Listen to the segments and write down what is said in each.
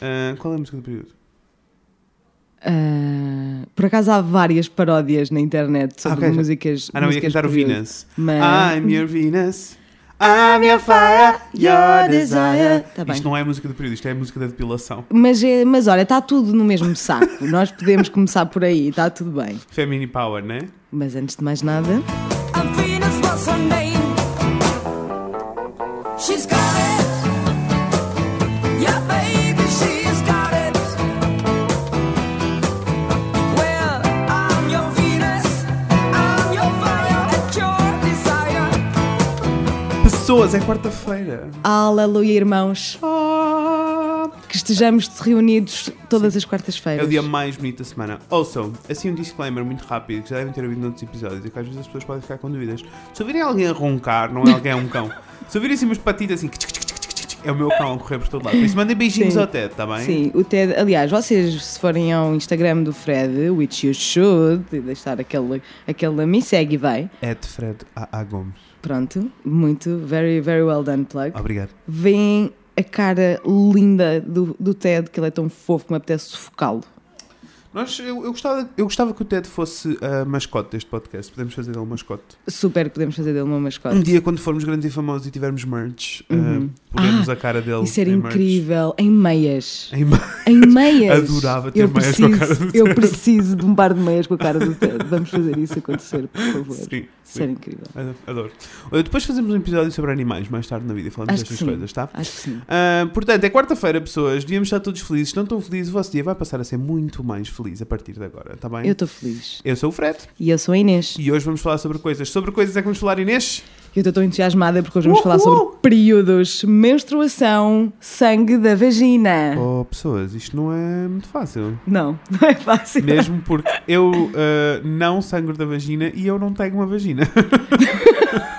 Ah, qual é a música do período? Ah, por acaso há várias paródias na internet sobre Ah, ok, já- músicas. Ah, não, ia músicas cantar o. Venus. Mas... I'm your Venus. I'm your fire, your desire. Tá bem. Isto não é a música do período, isto é a música da depilação. Mas, é, mas olha, está tudo no mesmo saco. Nós podemos começar por aí, está tudo bem. Femini Power, né? Mas antes de mais nada, And Venus Pessoas, é quarta-feira. aleluia, irmãos, Ah, que estejamos reunidos todas as É quartas-feiras. o dia mais bonito da semana. Also, assim um disclaimer muito rápido, que já devem ter ouvido noutros episódios, e que às vezes as pessoas podem ficar com dúvidas. Se ouvirem alguém a roncar, não é alguém, é um cão. Se ouvirem assim umas patitas assim, é o meu cão a correr por todo lado. Por isso mandem beijinhos Sim. ao Ted, está bem? Sim, o Ted, aliás, vocês se forem ao Instagram do Fred, which you should, e deixar aquele, aquele me segue e vai. Ed Fred A. A. Gomes. Pronto, muito, very, very well done, plug. Obrigado. Veem a cara linda do, do Ted, que ele é tão fofo que me apetece sufocá-lo. Nós, eu, eu, gostava, eu gostava que o Ted fosse a mascote deste podcast. Podemos fazer dele mascote. Super podemos fazer dele uma mascote. Um dia, quando formos grandes e famosos e tivermos merch, Uhum. uh, podemos Ah, a cara dele. Isso era em merch. incrível, em meias. Em Em meias. Adorava ter eu meias preciso, com a cara do Eu Ted. preciso de um par de meias com a cara do Ted. Vamos fazer isso acontecer, por favor. Sim, Isso era incrível. Adoro, Depois fazemos um episódio sobre animais mais tarde na vida e falamos Acho destas coisas, tá? Acho que sim. Ah, portanto, é quarta-feira, pessoas. Devíamos estar todos felizes. Não estão felizes, o vosso dia vai passar a ser muito mais feliz a partir de agora, tá bem? Eu estou feliz. Eu sou o Fred E eu sou a Inês. e hoje vamos falar sobre coisas. Sobre coisas é que vamos falar, Inês? Eu estou tão entusiasmada porque hoje vamos falar Uhul! sobre períodos, menstruação, sangue da vagina. Oh, pessoas, isto não é muito fácil. Não, não é fácil. Mesmo porque eu ah, não sangro da vagina e eu não tenho uma vagina.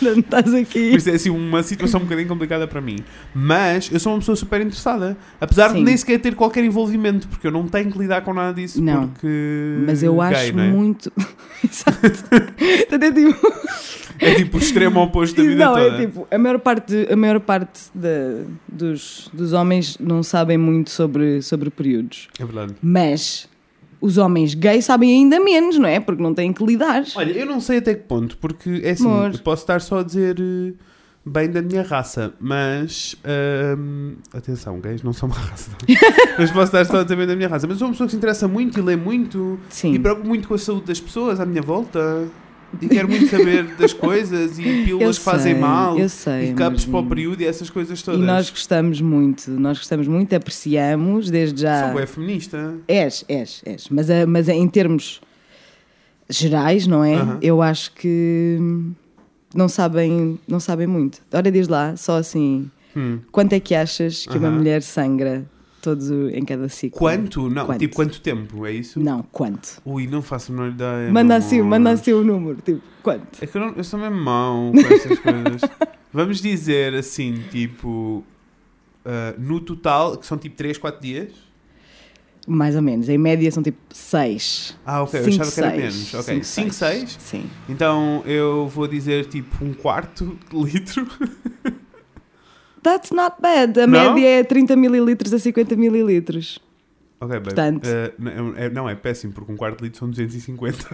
Não estás aqui. Por isso é assim uma situação um bocadinho complicada para mim. Mas eu sou uma pessoa super interessada. Apesar de Sim. nem sequer ter qualquer envolvimento, porque eu não tenho que lidar com nada disso. Não. Porque. Mas eu acho não é? muito. Exato. É tipo. É tipo o extremo oposto da vida não, toda. é tipo, a maior parte, a maior parte da- dos, dos homens não sabem muito sobre, sobre períodos. É verdade. Mas os homens gays sabem ainda menos, não é? Porque não têm que lidar. Olha, eu não sei até que ponto, porque é assim, Amor. eu posso estar só a dizer eh, bem da minha raça, mas ahm, atenção, gays não são uma raça. mas posso estar só a dizer bem da minha raça. Mas sou uma pessoa que se interessa muito e lê muito Sim. e preocupo muito com a saúde das pessoas à minha volta. E quero muito saber das coisas e pílulas que fazem sei, mal Eu sei. e cups amorzinho. para o período e essas coisas E todas. nós gostamos muito, nós gostamos muito, apreciamos desde já. Sou bué feminista. És, és, és. Mas, a- mas em termos gerais, não é? Aham. Eu acho que não sabem, não sabem muito. Ora, diz lá, só assim, Hum. quanto é que achas que uma Aham. mulher sangra todo em cada ciclo? Quanto? Não, Quanto? tipo quanto tempo? É isso? Não, quanto? Ui, não faço a menor ideia. manda assim, manda assim o número, tipo, quanto? É que eu, não, eu sou mesmo mau com estas coisas. Vamos dizer assim, tipo, ah, no total, que são tipo 3, 4 dias. Mais ou menos, em média são tipo 6. Ah, ok, eu Cinco, achava que era seis. menos. Ok, Cinco, 5, seis. 6. Sim. Então eu vou dizer tipo um quarto de litro. That's not bad. A Não? média é 30 mililitros a 50 mililitros. Ok, bem. Portanto. ah, não, é, não, é péssimo, porque um quarto de litro são 250.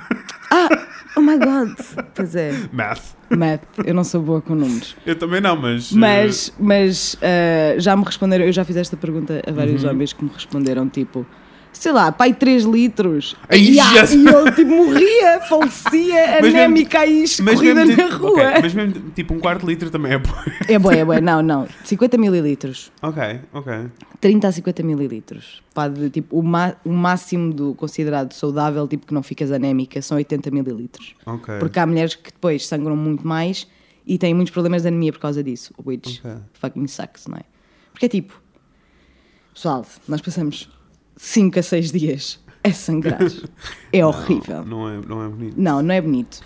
Oh my god! Pois é. Math. Math, eu não sou boa com números. Eu também não, mas. ah, Mas, mas ah, já me responderam, eu já fiz esta pergunta a vários Uhum. homens que me responderam, tipo, sei lá, pai 3 litros. Ai, e, eu tipo morria, falecia, anémica e mas escorrida na tipo, rua. ok, mas mesmo tipo um quarto de litro também é bom. É boa, é boa, não, não. 50 mililitros. ok, ok. 30 a 50 mililitros. Pá, de, tipo, o, ma- o máximo do considerado saudável, tipo que não ficas anémica, são 80 mililitros. Ok. Porque há mulheres que depois sangram muito mais e têm muitos problemas de anemia por causa disso. Which Ok. fucking sucks, não é? Porque é tipo, pessoal, nós passamos 5 a 6 dias a sangrar. É horrível. Não, não, é, não é bonito. Não, não é bonito.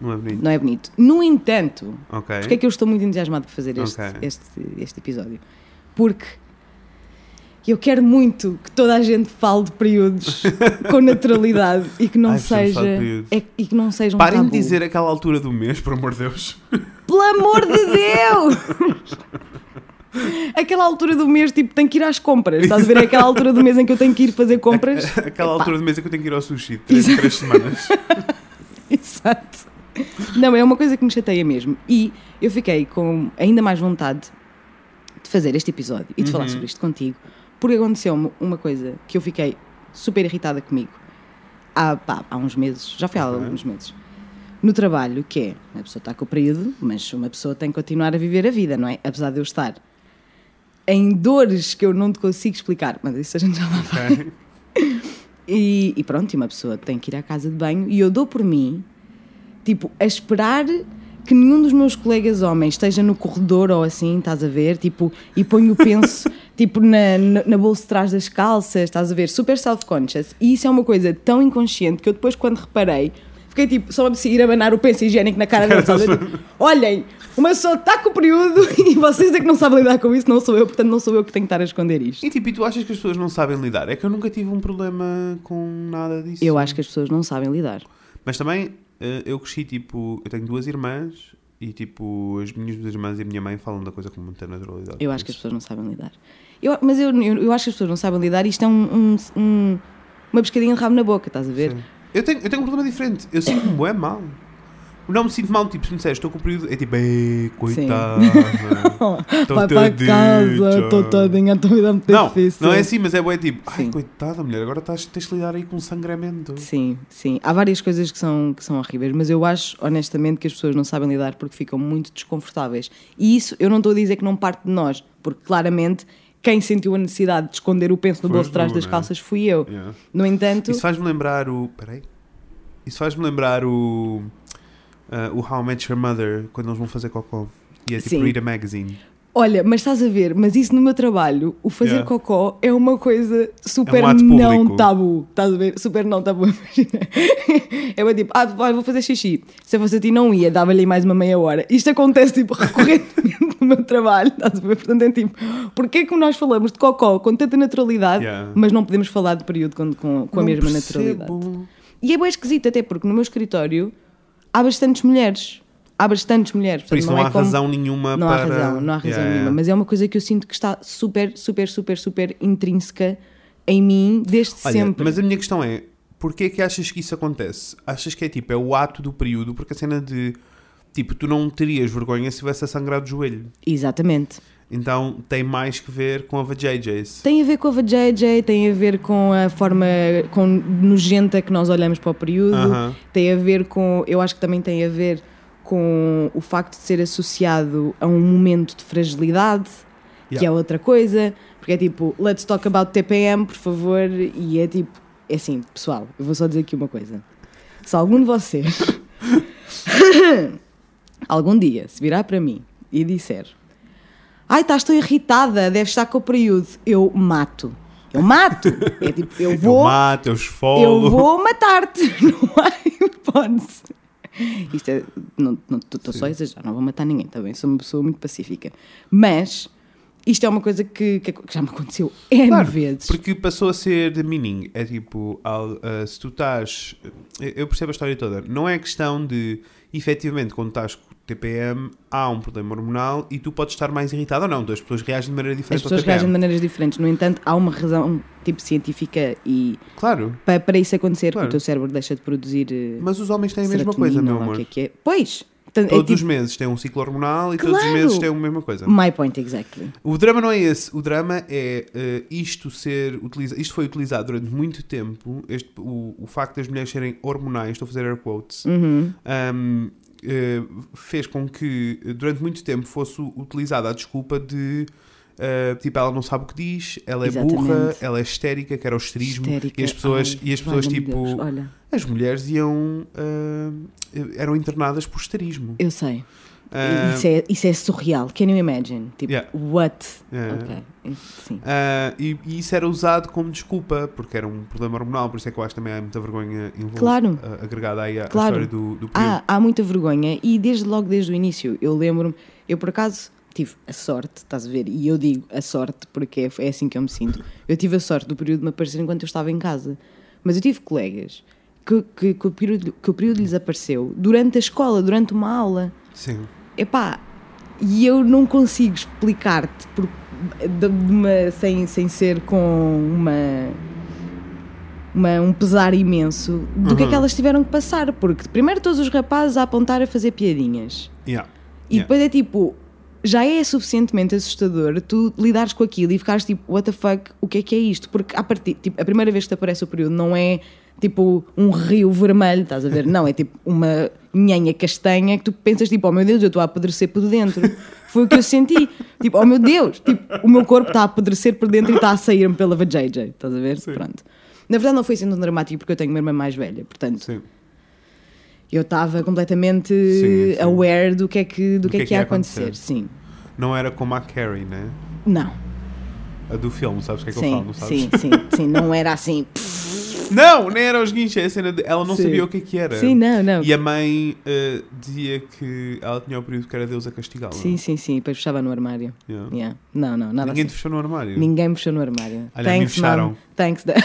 Não é bonito. Não é bonito. No entanto, Ok. porque é que eu estou muito entusiasmado por fazer este, Ok. este, este episódio? Porque eu quero muito que toda a gente fale de períodos com naturalidade e que não Ai, de seja é- e que não seja um Parem de tabu. dizer aquela altura do mês, por amor de Deus. Pelo amor de Deus! Aquela altura do mês, tipo, tenho que ir às compras. Estás a ver? É aquela altura do mês em que eu tenho que ir fazer compras. Aquela Epá. altura de mês em que eu tenho que ir ao sushi, três, três semanas. Exato. Não, é uma coisa que me chateia mesmo. E eu fiquei com ainda mais vontade de fazer este episódio e de falar sobre isto contigo, porque aconteceu-me uma coisa que eu fiquei super irritada comigo há, pá, há uns meses, já foi há Ok. alguns meses, no trabalho, que é uma pessoa está com o período, mas uma pessoa tem que continuar a viver a vida, não é? Apesar de eu estar em dores que eu não te consigo explicar, mas isso a gente já lá vai. Ok? E, e pronto, e uma pessoa tem que ir à casa de banho e eu dou por mim, tipo, a esperar que nenhum dos meus colegas homens esteja no corredor ou assim, estás a ver? Tipo, e ponho o penso, tipo, na, na, na bolsa de trás das calças, estás a ver? Super self-conscious. E isso é uma coisa tão inconsciente que eu depois, quando reparei, fiquei tipo, só me ir abanar o penso higiênico na cara a ver? Tipo, Olhem, uma pessoa está com o período e vocês é que não sabem lidar com isso, não sou eu, portanto não sou eu que tenho que estar a esconder isto. E tipo, e tu achas que as pessoas não sabem lidar? É que eu nunca tive um problema com nada disso. Eu acho que as pessoas não sabem lidar. Mas também, eh, eu cresci, tipo, eu tenho duas irmãs e, tipo, as minhas duas irmãs e a minha mãe falam da coisa com muita naturalidade. Eu acho que as pessoas não sabem lidar. Eu, mas eu, eu, eu acho que as pessoas não sabem lidar e isto é um, um- um- uma pescadinha de rabo na boca, estás a ver? Sim. Eu tenho, eu tenho um problema diferente. Eu sinto-me é mal. Não me sinto mal, tipo, se me disseres, estou com o período, é tipo, ei, coitada. Tô Vai para tadinha." casa, estou todinha, a tua vida é muito Não, difícil. não é assim, mas é bué tipo, ai, Sim. coitada, mulher, agora estás, tens de lidar aí com sangramento. Sim, sim. Há várias coisas que são, que são horríveis, mas eu acho, honestamente, que as pessoas não sabem lidar porque ficam muito desconfortáveis. E isso eu não estou a dizer que não parte de nós, porque claramente quem sentiu a necessidade de esconder o penso no Foste bolso de trás tu, das não é? calças fui eu. Yeah. No entanto, Isso faz-me lembrar o. Peraí. Isso faz-me lembrar o. ah, o How I Met Your Mother, quando eles vão fazer cocó. E é tipo Sim. read a magazine. Olha, mas estás a ver, mas isso no meu trabalho, o fazer Yeah. cocó é uma coisa super É um não público. tabu. Estás a ver? Super não tabu, imagina. É bem tipo, ah, vou fazer xixi. Se eu fosse a ti, não ia, dava-lhe mais uma meia hora. Isto acontece tipo recorrentemente no meu trabalho, estás a ver? Portanto, é tipo, porquê que nós falamos de cocó com tanta naturalidade, Yeah. mas não podemos falar de período com, com, com a mesma percebo. naturalidade? E é bem esquisito, até porque no meu escritório há bastantes mulheres. Há bastantes mulheres. Por isso não, é há como- razão nenhuma não para. há razão, não há razão Yeah, nenhuma. Mas é uma coisa que eu sinto que está super, super, super, super intrínseca em mim desde Olha, sempre. Mas a minha questão é: porquê é que achas que isso acontece? Achas que é tipo, é o ato do período? Porque a cena de. Tipo, tu não terias vergonha se tivesse a sangrar do joelho. Exatamente. Então tem mais que ver com a VJJs. Tem a ver com a VJJ, tem a ver com a forma com nojenta que nós olhamos para o período, Aham. tem a ver com. Eu acho que também tem a ver com o facto de ser associado a um momento de fragilidade, que Yeah. é outra coisa, porque é tipo, let's talk about TPM, por favor, e é tipo, é assim, pessoal, eu vou só dizer aqui uma coisa. Se algum de vocês algum dia se virar para mim e disser Ai, estás tão irritada, deves estar com o período. Eu mato. Eu mato. É tipo, eu Eu vou, mato, eu esfolo. eu vou matar-te. Não há hipótese. Isto é. Não estou só a exagerar, não vou matar ninguém, também sou uma pessoa muito pacífica. Mas isto é uma coisa que, que já me aconteceu N Claro, vezes. Porque passou a ser de meaning. É tipo, al- ah, se tu estás. Eu percebo a história toda. Não é questão de, efetivamente, quando estás TPM, há um problema hormonal e tu podes estar mais irritado ou não. As pessoas reagem de maneira As diferente ao pessoas reagem de maneiras diferentes. No entanto, há uma razão tipo científica e Claro. para, para isso acontecer, Claro. que o teu cérebro deixa de produzir. eh, Mas os homens têm a mesma coisa, meu amor. que é que é. Pois! É Todos os tipo, meses têm um ciclo hormonal e todos os Claro. meses têm a mesma coisa. My point exactly. O drama não é esse. O drama é eh, isto ser utilizado. Isto foi utilizado durante muito tempo. Este, o, o facto das mulheres serem hormonais, estou a fazer air quotes, Uhum. um, fez com que eh, durante muito tempo fosse utilizada a desculpa de eh, tipo, ela não sabe o que diz, ela é burra, Exatamente. ela é histérica, que era o histerismo. Histérica. E as pessoas, Ai, e as pessoas tipo, Deus, as mulheres iam eh, eram internadas por histerismo. eu sei. Ah, isso, é, isso é surreal. Can you imagine? Tipo, Yeah. what? Yeah. Ok. Sim. Ah, e, e isso era usado como desculpa, porque era um problema hormonal, por isso é que eu acho que também há muita vergonha Claro. ah, agregada aí à, à Claro. história do, do período. Há, há muita vergonha e desde logo desde o início eu lembro-me, eu por acaso tive a sorte, estás a ver? E eu digo a sorte porque é, é assim que eu me sinto. Eu tive a sorte do período de me aparecer enquanto eu estava em casa. Mas eu tive colegas que, que, que o, período, que o período lhes apareceu durante a escola, durante uma aula. Sim. Epá, E eu não consigo explicar-te por- de- uma- sem, sem ser com uma, uma- um pesar imenso do que é que Uhum. elas tiveram que passar. Porque primeiro todos os rapazes a apontar a fazer piadinhas. Yeah. E Yeah. depois é tipo, já é suficientemente assustador tu lidares com aquilo e ficares tipo, what the fuck, o que é que é isto? Porque a, partir, tipo, a primeira vez que te aparece o período não é tipo um rio vermelho, estás a ver? Não, é tipo uma nhanha castanha que tu pensas tipo, oh meu Deus, eu estou a apodrecer por dentro. Foi o que eu senti. Tipo, oh meu Deus, tipo, o meu corpo está a apodrecer por dentro e está a sair-me pela vajayjay, estás a ver? Sim. Pronto. Na verdade não foi assim tão dramático porque eu tenho uma irmã mais velha, portanto Sim. eu estava completamente Sim, sim. aware do que é que, do que, é que ia acontecer. Sim. Não era como a Carrie, né? Não. A do filme, sabes o que é que eu falo, Sim, não sabes? sim, sim, sim. Não era assim. Não, nem era os guinchos, é a cena de... ela não Sim. sabia o que é que era. Sim, não, não. E a mãe eh, dizia que ela tinha o período que era Deus a castigá-la. Sim, sim, sim. Depois fechava no armário. Yeah. Yeah. Não, não, nada Ninguém te assim. fechou no armário. Ninguém me fechou no armário. Olha, mim fecharam. mom. Thanks. da-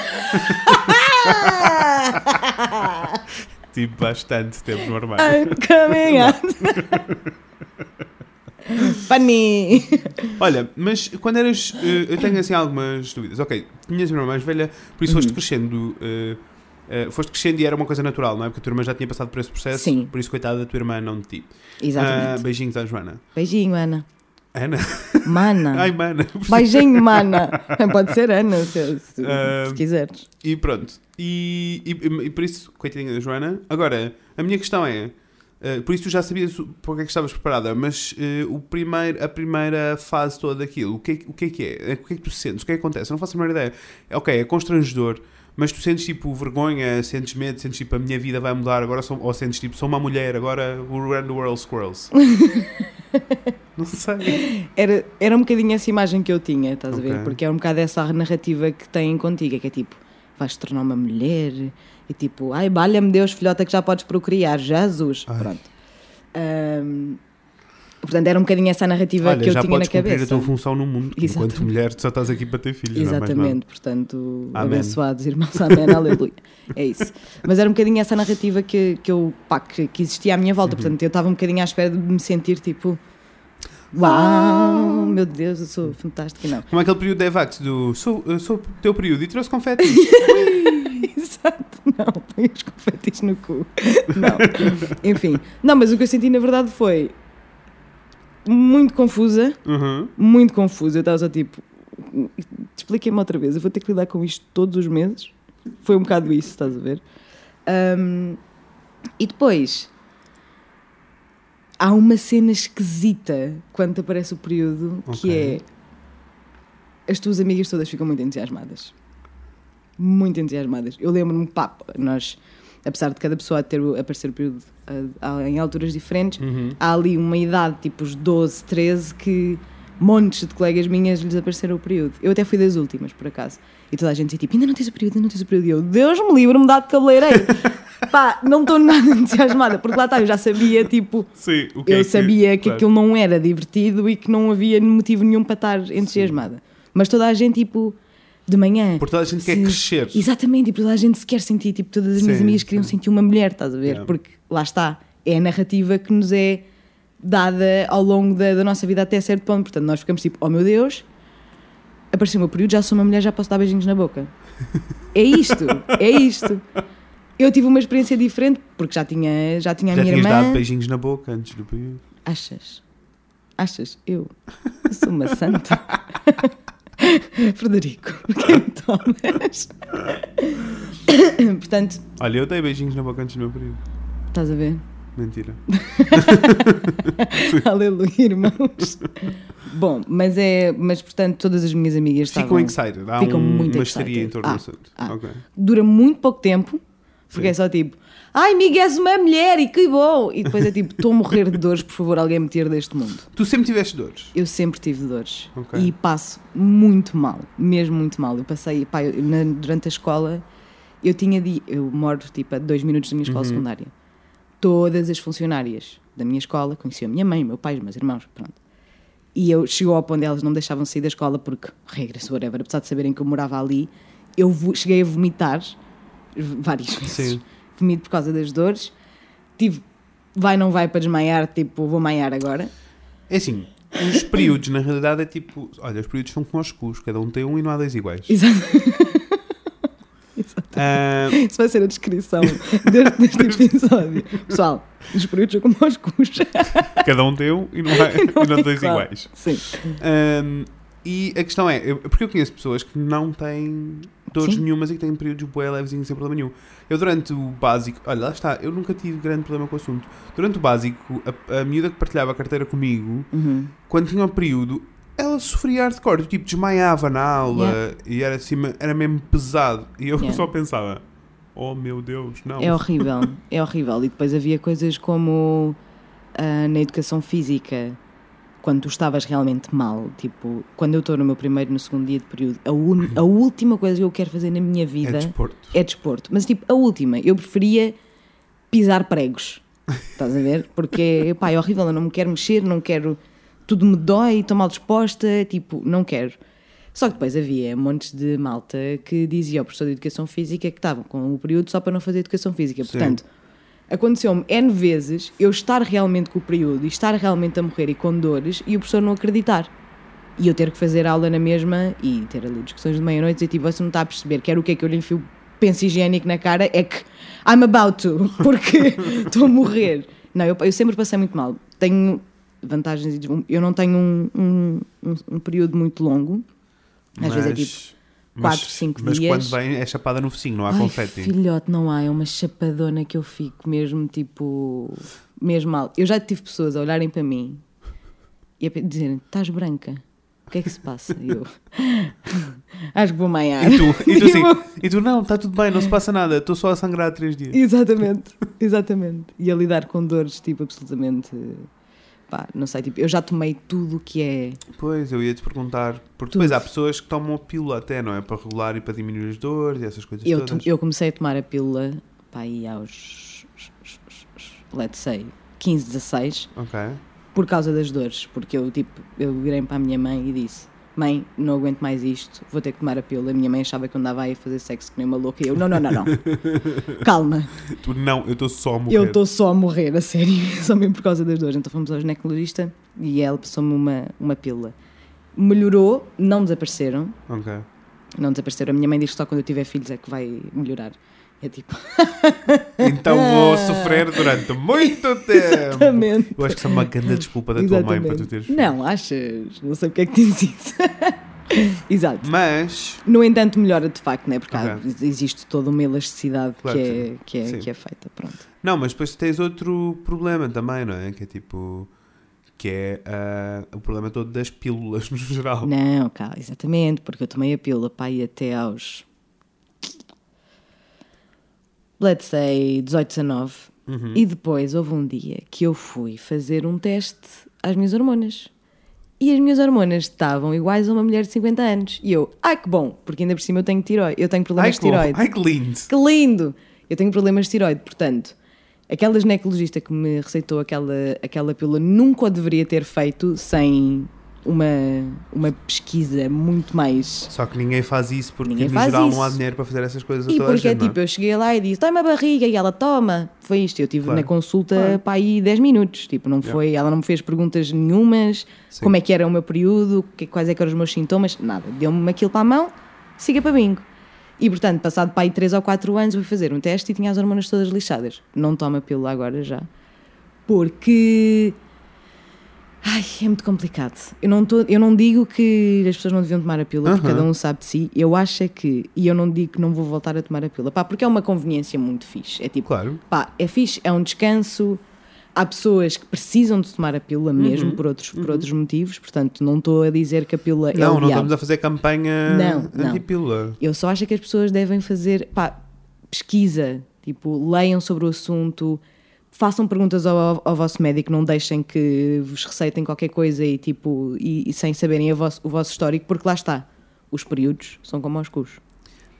Tive bastante tempo no armário. I'm coming out. Funny. Olha, mas quando eras. eh, eu tenho assim algumas dúvidas. Ok, tinhas uma irmã mais velha, por isso Uhum. foste crescendo. eh, eh, foste crescendo e era uma coisa natural, não é? Porque a tua irmã já tinha passado por esse processo. Sim. Por isso, coitada da tua irmã, não de ti. Exatamente. beijinhos à Joana. Beijinho, Ana. Ana? Mana. Ai, mana. Beijinho, mana. Pode ser Ana, se, se- Ah, se quiseres. E pronto. E, e, e por isso, coitadinha da Joana. Agora, a minha questão é. Eh, por isso tu já sabias o- para o que é que estavas preparada, mas eh, o primeiro, a primeira fase toda daquilo, o que, é, que- o que é que é? O que é que tu sentes? O que é que acontece? Eu não faço a menor ideia. É, ok, é constrangedor, mas tu sentes tipo vergonha, sentes medo, sentes tipo a minha vida vai mudar agora, sou, ou sentes tipo sou uma mulher, agora we're around the world squirrels. não sei. Era, era um bocadinho essa imagem que eu tinha, estás a Ok. ver? Porque é um bocado essa narrativa que têm contigo, que é tipo, vais-te tornar uma mulher e tipo, ai, valha-me Deus, filhota, que já podes procriar, Jesus. Ai. Pronto. Ahm, portanto, era um bocadinho essa narrativa Olha, que eu já tinha na podes cumprir a cabeça. tua função no mundo. Enquanto Exatamente. mulher, tu só estás aqui para ter filhos. é. Exatamente, portanto, Amém. abençoados irmãos, amém, aleluia. É isso. Mas era um bocadinho essa narrativa que, que, eu, pá, que, que existia à minha Uhum. volta, portanto, eu estava um bocadinho à espera de me sentir tipo, uau, meu Deus, eu sou fantástica. Não, Como aquele período de Evax do sou, sou teu período e trouxe confete. Exato, não, põe os confetis no cu. Não, enfim. Não, mas o que eu senti na verdade foi muito confusa, Uhum. muito confusa. Eu estava só tipo, expliquem-me outra vez, eu vou ter que lidar com isto todos os meses. Foi um bocado isso, estás a ver? Ahm, e depois há uma cena esquisita quando aparece o período que Ok. é as tuas amigas todas ficam muito entusiasmadas. Muito entusiasmadas. Eu lembro-me, pá, nós, apesar de cada pessoa ter aparecer o período ah, em alturas diferentes, Uhum. há ali uma idade, tipo os 12, 13, que montes de colegas minhas lhes apareceram o período. Eu até fui das últimas, por acaso. E toda a gente dizia, tipo, ainda não tens o período, ainda não tens o período. E eu, Deus me livre, me dá de cabeleireiro. Pá, não estou nada entusiasmada, porque lá está, eu já sabia, tipo, Sim, é eu sabia que claro. aquilo não era divertido e que não havia motivo nenhum para estar entusiasmada. Mas toda a gente, tipo, de manhã. Porque toda a gente quer se- crescer. Exatamente, e toda a gente se quer sentir, tipo, todas as minhas Sim, amigas queriam sim. sentir uma mulher, estás a ver? Yeah. Porque lá está, é a narrativa que nos é dada ao longo da, da nossa vida até certo ponto. Portanto, nós ficamos tipo, oh meu Deus, apareceu o meu período, já sou uma mulher, já posso dar beijinhos na boca. É isto, é isto. Eu tive uma experiência diferente porque já tinha, já tinha a Já minha irmã. dado beijinhos na boca antes do período. Achas? Achas? Eu? Eu sou uma santa. Frederico, quem me tomas? Portanto, Olha, eu dei beijinhos na boca antes do meu período. estás a ver? Mentira. Aleluia, irmãos. Bom, mas é. Mas portanto, todas as minhas amigas Ficam estavam. excited. Há Ficam um, muito uma excited. histeria em torno Ah, do assunto. ah. Ok. Dura muito pouco tempo, porque Sim. é só tipo. Ai, amiga, és uma mulher e que bom! E depois é tipo, estou a morrer de dores, por favor, alguém me tire deste mundo. Tu sempre tiveste dores. Eu sempre tive dores Ok. e passo muito mal, mesmo muito mal. Eu passei, pá, eu- na- durante a escola, eu tinha de, eu moro tipo a dois minutos da minha escola Uhum. secundária. Todas as funcionárias da minha escola conheciam a minha mãe, meu pai, os meus irmãos, pronto. E eu chegou ao ponto de elas não me deixavam sair da escola porque, regras, whatever, apesar de saberem que eu morava ali, eu cheguei a vomitar várias vezes. Sim. Vomito por causa das dores. Tive, vai, não vai para desmaiar, tipo, vou maiar agora. É assim, os períodos, na realidade, é tipo. Olha, os períodos são como os cus, cada um tem um e não há dois iguais. Exato. Ah, Isso vai ser a descrição deste, deste episódio. Pessoal, os períodos como aos cus. cada um um e não há, e não há dois Claro. iguais. Sim. Um, e a questão é, eu- porque eu conheço pessoas que não têm dores Sim. nenhumas e que têm períodos bué levezinhos sem problema nenhum. Eu durante o básico, olha, lá está, eu nunca tive grande problema com o assunto. Durante o básico, a, a miúda que partilhava a carteira comigo, Uhum. quando tinha o período, ela sofria hardcore, tipo, desmaiava na aula e era assim, era mesmo pesado. E eu Yeah. só pensava, oh meu Deus, não. É horrível, é horrível. E depois havia coisas como ah, na educação física, quando tu estavas realmente mal, tipo, quando eu estou no meu primeiro no segundo dia de período, a, un- a última coisa que eu quero fazer na minha É vida desporto. é desporto. Mas tipo, a última, eu preferia pisar pregos. Estás a ver? Porque, pá, é horrível, eu não me quero mexer, não quero. Tudo me dói, estou mal disposta, tipo, não quero. Só que depois havia montes de malta que dizia ao professor de educação física que estavam com o período só para não fazer educação física. Sim. Portanto, aconteceu-me N vezes eu estar realmente com o período e estar realmente a morrer e com dores e o professor não acreditar. E eu ter que fazer aula na mesma e ter ali discussões de meia-noite e tipo, você não está a perceber, quer o que é que eu lhe enfio penso higiênico na cara, é que I'm about to, porque estou a morrer. Não, eu, eu sempre passei muito mal. Tenho vantagens e Eu não tenho um, um, um, um período muito longo. Às vezes é tipo mas- quatro, cinco mas dias. quando vem é chapada no focinho, não há Ai, confete. filhote, não há. É uma chapadona que eu fico mesmo, tipo, mesmo mal. Eu já tive pessoas a olharem para mim e a dizerem: estás branca. O que é que se passa? E eu acho que vou maiar. E tu, e tu assim, e tu, não, está tudo bem, não se passa nada, estou só a sangrar há três dias. Exatamente, exatamente. E a lidar com dores, tipo, absolutamente. Pá, não sei, tipo, eu já tomei tudo o que é. Pois, eu ia te perguntar, porque Tudo. depois há pessoas que tomam a pílula até, não é? Para regular e para diminuir as dores e essas coisas Eu, to- todas. eu comecei a tomar a pílula, pá, aí aos. let's say, 15, 16, Ok. por causa das dores. Porque eu, tipo, eu virei para a minha mãe e disse: Mãe, não aguento mais isto, vou ter que tomar a pílula. A minha mãe achava que eu andava aí a fazer sexo que nem uma louca. E eu: Não, não, não, não. Calma, Tu, não, eu estou só a morrer. eu estou só a morrer, a sério, só mesmo por causa das dores. Então fomos ao ginecologista e ela passou-me uma, uma pílula. Melhorou, não desapareceram. Ok. Não desapareceram. A minha mãe diz que só quando eu tiver filhos é que vai melhorar. É tipo, Então vou sofrer durante muito tempo. exatamente. Eu acho que isso é uma grande desculpa da tua mãe para tu Exatamente. teres. Não, achas? Não sei porque é que dizes isso. Exato. Mas, No entanto, melhora de facto, né? Porque há- Ok. existe toda uma elasticidade Claro que, é, que, é, que é feita. Pronto. não, mas depois tens outro problema também, não é? Que é tipo. Que é ah, o problema todo das pílulas no geral. Não, cá, exatamente, porque eu tomei a pílula para ir até aos. Let's say 18, 19. Uhum. E depois houve um dia que eu fui fazer um teste às minhas hormonas. E as minhas hormonas estavam iguais a uma mulher de 50 anos. E eu, ai que bom, porque ainda por cima eu tenho tiroide, eu tenho Ai, problemas de que, bom. tiroide. Ai, que lindo! Que lindo! Eu tenho problemas de tiroide, portanto, aquela ginecologista que me receitou aquela, aquela pílula nunca o deveria ter feito sem uma, uma pesquisa muito mais. Só que ninguém faz isso porque Ninguém no faz geral isso. não há dinheiro para fazer essas coisas a E toda porque é gente, não tipo, eu cheguei lá e disse: toma a barriga, e ela toma. Foi isto. Eu tive Claro. na consulta Claro. para aí 10 minutos. Tipo, não Yeah. foi, ela não me fez perguntas nenhumas, Sim. como é que era o meu período, que, quais é que eram os meus sintomas, nada. Deu-me aquilo para a mão, siga para bingo. E portanto, passado para aí 3 ou 4 anos, fui fazer um teste e tinha as hormonas todas lixadas. Não toma pílula agora já. Porque. Ai, é muito complicado. Eu não, tô, eu não digo que as pessoas não deviam tomar a pílula, porque Aham. cada um sabe de si. Eu acho é que. E eu não digo que não vou voltar a tomar a pílula. Pá, porque é uma conveniência muito fixe. É tipo, Claro. pá, é fixe, é um descanso. Há pessoas que precisam de tomar a pílula mesmo Uhum. por, outros, por outros motivos, portanto, não estou a dizer que a pílula é Não, o não diabo. estamos a fazer campanha Não, não. anti-pílula. Eu só acho que as pessoas devem fazer pá, pesquisa, tipo, leiam sobre o assunto, façam perguntas ao, ao vosso médico, não deixem que vos receitem qualquer coisa e tipo e, e sem saberem vosso- o vosso histórico, porque lá está. Os períodos são como aos cus.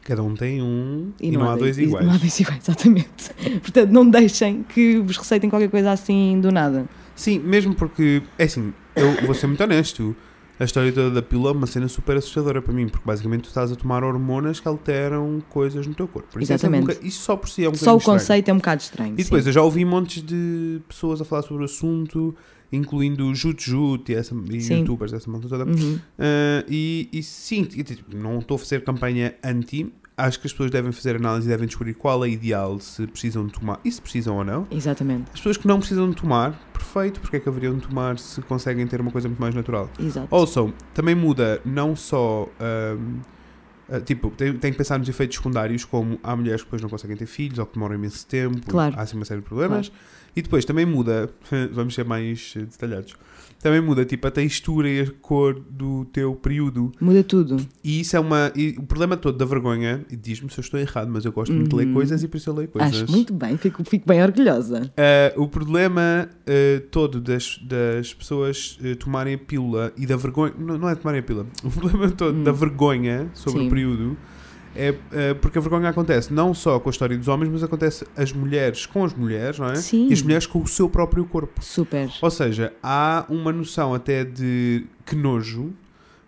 Cada um tem um e, não, há dois e- iguais. Não há dois iguais, exatamente. Portanto, não deixem que vos receitem qualquer coisa assim do nada. Sim, mesmo porque, é assim, eu vou ser muito honesto. A história toda da pílula é uma cena super assustadora para mim, porque basicamente tu estás a tomar hormonas que alteram coisas no teu corpo. Por isso, é sempre um Exatamente. boca- isso só por si é um Só o estranho. conceito é um bocado estranho. E depois eu já ouvi montes de pessoas a falar sobre o assunto incluindo o Jut Jut e, essa, e Sim. youtubers, essa malta toda. Uhum. Ah, e, e sim, tipo, não estou a fazer campanha anti. Acho que as pessoas devem fazer análise e devem descobrir qual é ideal, se precisam de tomar e se precisam ou não. Exatamente. As pessoas que não precisam de tomar, perfeito, porque é que haveriam de tomar se conseguem ter uma coisa muito mais natural? Exato. Also, também muda não só. ahm, ah, tipo, tem, tem que pensar nos efeitos secundários, como há mulheres que depois não conseguem ter filhos ou que demoram imenso tempo, Claro. há assim uma série de problemas. E depois também muda, vamos ser mais eh, detalhados, também muda tipo a textura e a cor do teu período. Muda tudo. E isso é uma. e o problema todo da vergonha, e diz-me se eu estou errado, mas eu gosto muito de ler Uhum. coisas e por isso eu leio coisas. Acho muito bem, fico, fico bem orgulhosa. Uh, o problema uh, todo das, das pessoas uh, tomarem a pílula e da vergonha. Não, não é tomarem a pílula. O problema todo Hum. da vergonha sobre Sim. o período é uh, porque a vergonha acontece não só com a história dos homens, mas acontece as mulheres com as mulheres, não é? Sim. E as mulheres com o seu próprio corpo. Super. Ou seja, há uma noção até de que nojo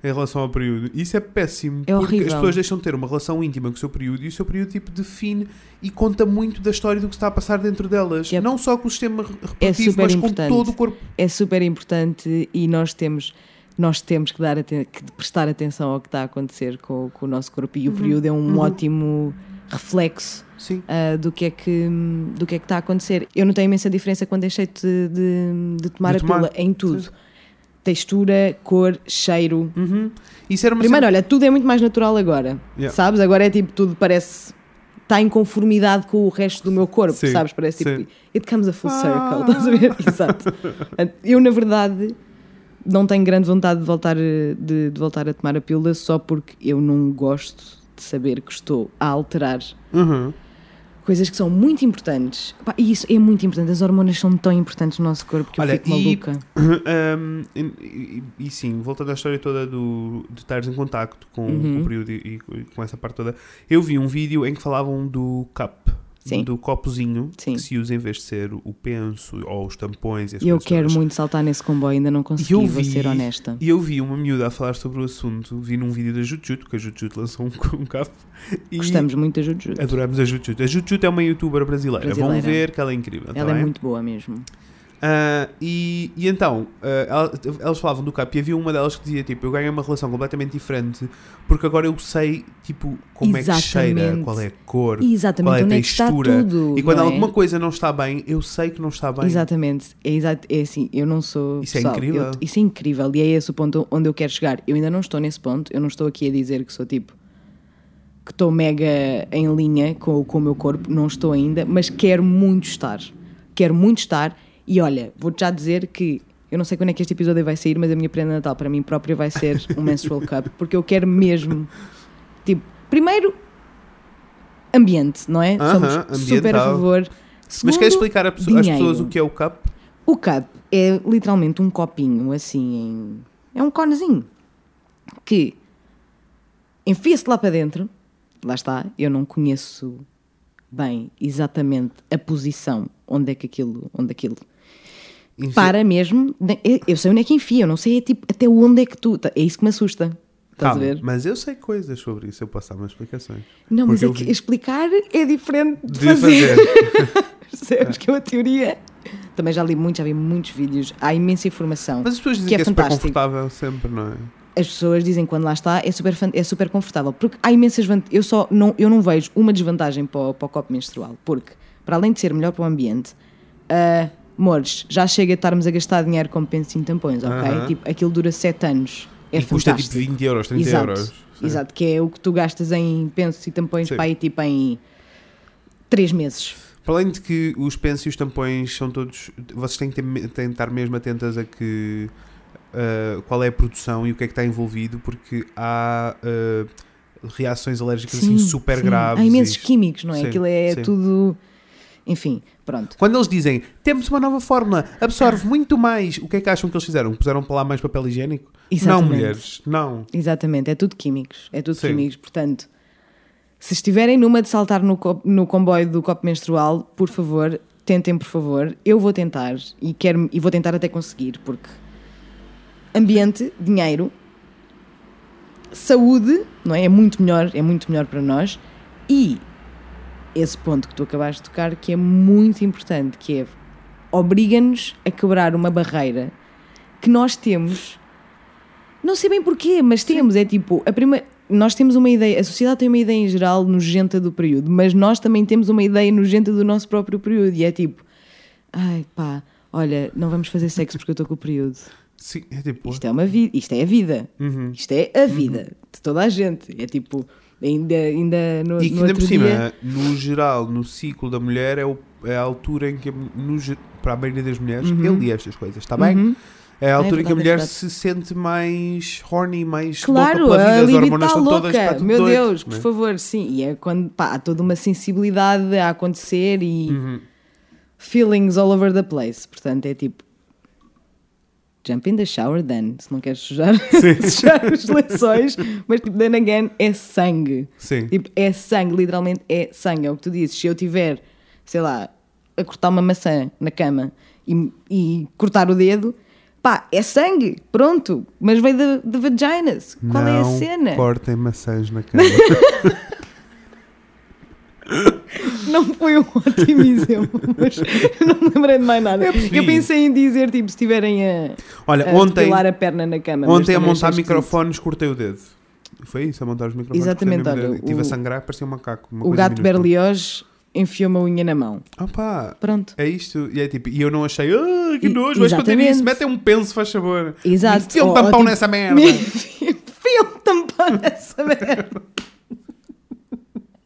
em relação ao período. Isso é péssimo. É porque horrível. as pessoas deixam de ter uma relação íntima com o seu período e o seu período tipo define e conta muito da história do que está a passar dentro delas. Yep. Não só com o sistema re- reprodutivo, É mas com importante. todo o corpo. É super importante e nós temos, nós temos que, dar que prestar atenção ao que está a acontecer com, com o nosso corpo e o período é um Uhum. ótimo reflexo Sim. ah, do, que é que, do que é que está a acontecer. Eu notei imensa diferença quando deixei de, de, de tomar De a tomar. pílula em tudo. Textura, cor, cheiro. Uhum. Primeiro, cena- olha, tudo é muito mais natural agora. Yeah. Sabes? Agora é tipo, tudo parece. Está em conformidade com o resto do meu corpo, Sim, sabes? Parece sim. tipo. It comes a full Ah. circle, estás a ver? Exato. Eu, na verdade, não tenho grande vontade de voltar, eh, de, de voltar a tomar a pílula só porque eu não gosto de saber que estou a alterar Uhum. coisas que são muito importantes. Pá, e isso é muito importante. As hormonas são tão importantes no nosso corpo que Olha, eu fico e- maluca. Um, e, e- e sim, voltando à história toda do, de estares em contacto com, Uhum. com o período e, e com essa parte toda, eu vi um vídeo em que falavam do cup, Sim. do copozinho Sim. que se usa em vez de ser o penso ou os tampões. E eu quero muito saltar nesse comboio, ainda não consegui, eu vou vi- ser honesta. E eu vi uma miúda a falar sobre o assunto, vi num vídeo da Jutjut, porque a Jutjut lançou um, um. E Gostamos muito da Juju. Adoramos a Jutjut. A Jutjut é uma youtuber brasileira. Vão Brasileira. ver que ela é incrível. tá Ela é bem? muito boa mesmo. Ah, e, e então, ah, ela- elas falavam do CAP e havia uma delas que dizia, tipo, eu ganhei uma relação completamente diferente porque agora eu sei, tipo, como é que cheira, Exatamente. qual é a cor, Exatamente, qual é a é textura. tudo. e quando é? alguma coisa não está bem, eu sei que não está bem. Exatamente, é, exato, é assim, eu não sou. Isso é pessoal, incrível. eu- isso é incrível e é esse o ponto onde eu quero chegar. Eu ainda não estou nesse ponto, eu não estou aqui a dizer que sou tipo. que estou mega em linha com, com o meu corpo, não estou ainda, mas quero muito estar. Quero muito estar e olha, vou-te já dizer que. Eu não sei quando é que este episódio vai sair, mas a minha prenda Natal para mim própria vai ser um menstrual cup, porque eu quero mesmo. Tipo, primeiro, ambiente, não é? Aham, Somos super a ambiental. favor. Mas Segundo, queres explicar a pessoa- às pessoas o que é o CAP? O cup é literalmente um copinho assim. É um conezinho que enfia-se lá para dentro. Lá está, eu não conheço bem exatamente a posição onde é que aquilo, onde aquilo Enfim, para mesmo. Eu- Eu sei onde é que enfia, eu não sei é tipo até onde é que tu. É isso que me assusta. Estás calma, a ver? mas eu sei coisas sobre isso, eu posso dar umas explicações. Não, mas é que vi. explicar é diferente de, De fazer. fazer. Percebes que é uma teoria. Também já li muito, já vi muitos vídeos, há imensa informação. Mas as pessoas dizem Que que é é, super confortável sempre, não é? as pessoas dizem que quando lá está é super, é super confortável. Porque há imensas vantagens. Eu só não, eu não vejo uma desvantagem para o, para o copo menstrual. Porque, para além de ser melhor para o ambiente, ah, amores, já chega a estarmos a gastar dinheiro com pensos em tampões, ok? Tipo, aquilo dura 7 anos. É e custa tipo fantástico. 20 euros, 30 Exato, euros. Sim. Exato, que é o que tu gastas em pensos e tampões Sim. para aí tipo em 3 meses. Para além de que os pensos e os tampões são todos. Vocês têm que, ter, têm que estar mesmo atentas a que. uh, qual é a produção e o que é que está envolvido, porque há uh, reações alérgicas assim super sim. graves. Há imensos e- químicos, não é? Sim, Aquilo é sim. tudo. Enfim, pronto. Quando eles dizem temos uma nova fórmula, absorve muito mais, o que é que acham que eles fizeram? Puseram para lá mais papel higiênico? Não, Exatamente. mulheres, não. Exatamente, é tudo químicos. É tudo Sim. químicos. Portanto, se estiverem numa de saltar no, no comboio do copo menstrual, por favor, tentem, por favor. Eu vou tentar e, quero, e vou tentar até conseguir, porque ambiente, dinheiro, saúde, não é? É muito melhor, é muito melhor para nós. E esse ponto que tu acabaste de tocar, que é muito importante, que é obriga-nos a quebrar uma barreira que nós temos. Não sei bem porquê, mas temos. É tipo, a primeira. Nós temos uma ideia, a sociedade tem uma ideia em geral nojenta do período, mas nós também temos uma ideia nojenta do nosso próprio período. E é tipo, ai pá, olha, não vamos fazer sexo porque eu estou com o período. Sim, é tipo. Isto é uma vida, isto é a vida. Uhum. Isto é a vida de toda a gente. É tipo, ainda, ainda no, E que no ainda por cima, dia. no geral, no ciclo da mulher, é, o- é a altura em que, no para a maioria das mulheres, Uhum. eu li estas coisas, está bem? É a altura em que a é mulher verdade. se sente mais horny, mais Claro, louca pela vida, a as hormonas está estão todas louca. está tudo Meu doido, Deus, por é? favor, sim. E é quando pá, há toda uma sensibilidade a acontecer e Uhum. feelings all over the place. Portanto, é tipo. Jump in the shower then, se não queres sujar, sujar os lençóis, mas tipo, then again, é sangue. Sim. Tipo, é sangue, literalmente é sangue. É o que tu dizes. Se eu tiver, sei lá, a cortar uma maçã na cama e, e cortar o dedo, pá, é sangue, pronto. Mas veio de, de vaginas. Qual é a Não cena? cortem maçãs na cama. Não foi um ótimo exemplo, mas não me lembrei de mais nada. Eu Eu, pensei em dizer, tipo, se estiverem a, Olha, a ontem, a perna na cama. ontem a montar microfones cortei o dedo. Foi isso, a montar os microfones. Exatamente, olha. Estive a sangrar, parecia um macaco. O gato. Berlioz enfiou uma unha na mão. Opa, Pronto. é isto. E, é tipo, e eu não achei, ah, que E- nojo, vais fazer isso, metem um penso, faz favor. Exato. Enfia um Ou- tampão ou, tipo, nessa merda. Enfia um tampão nessa merda.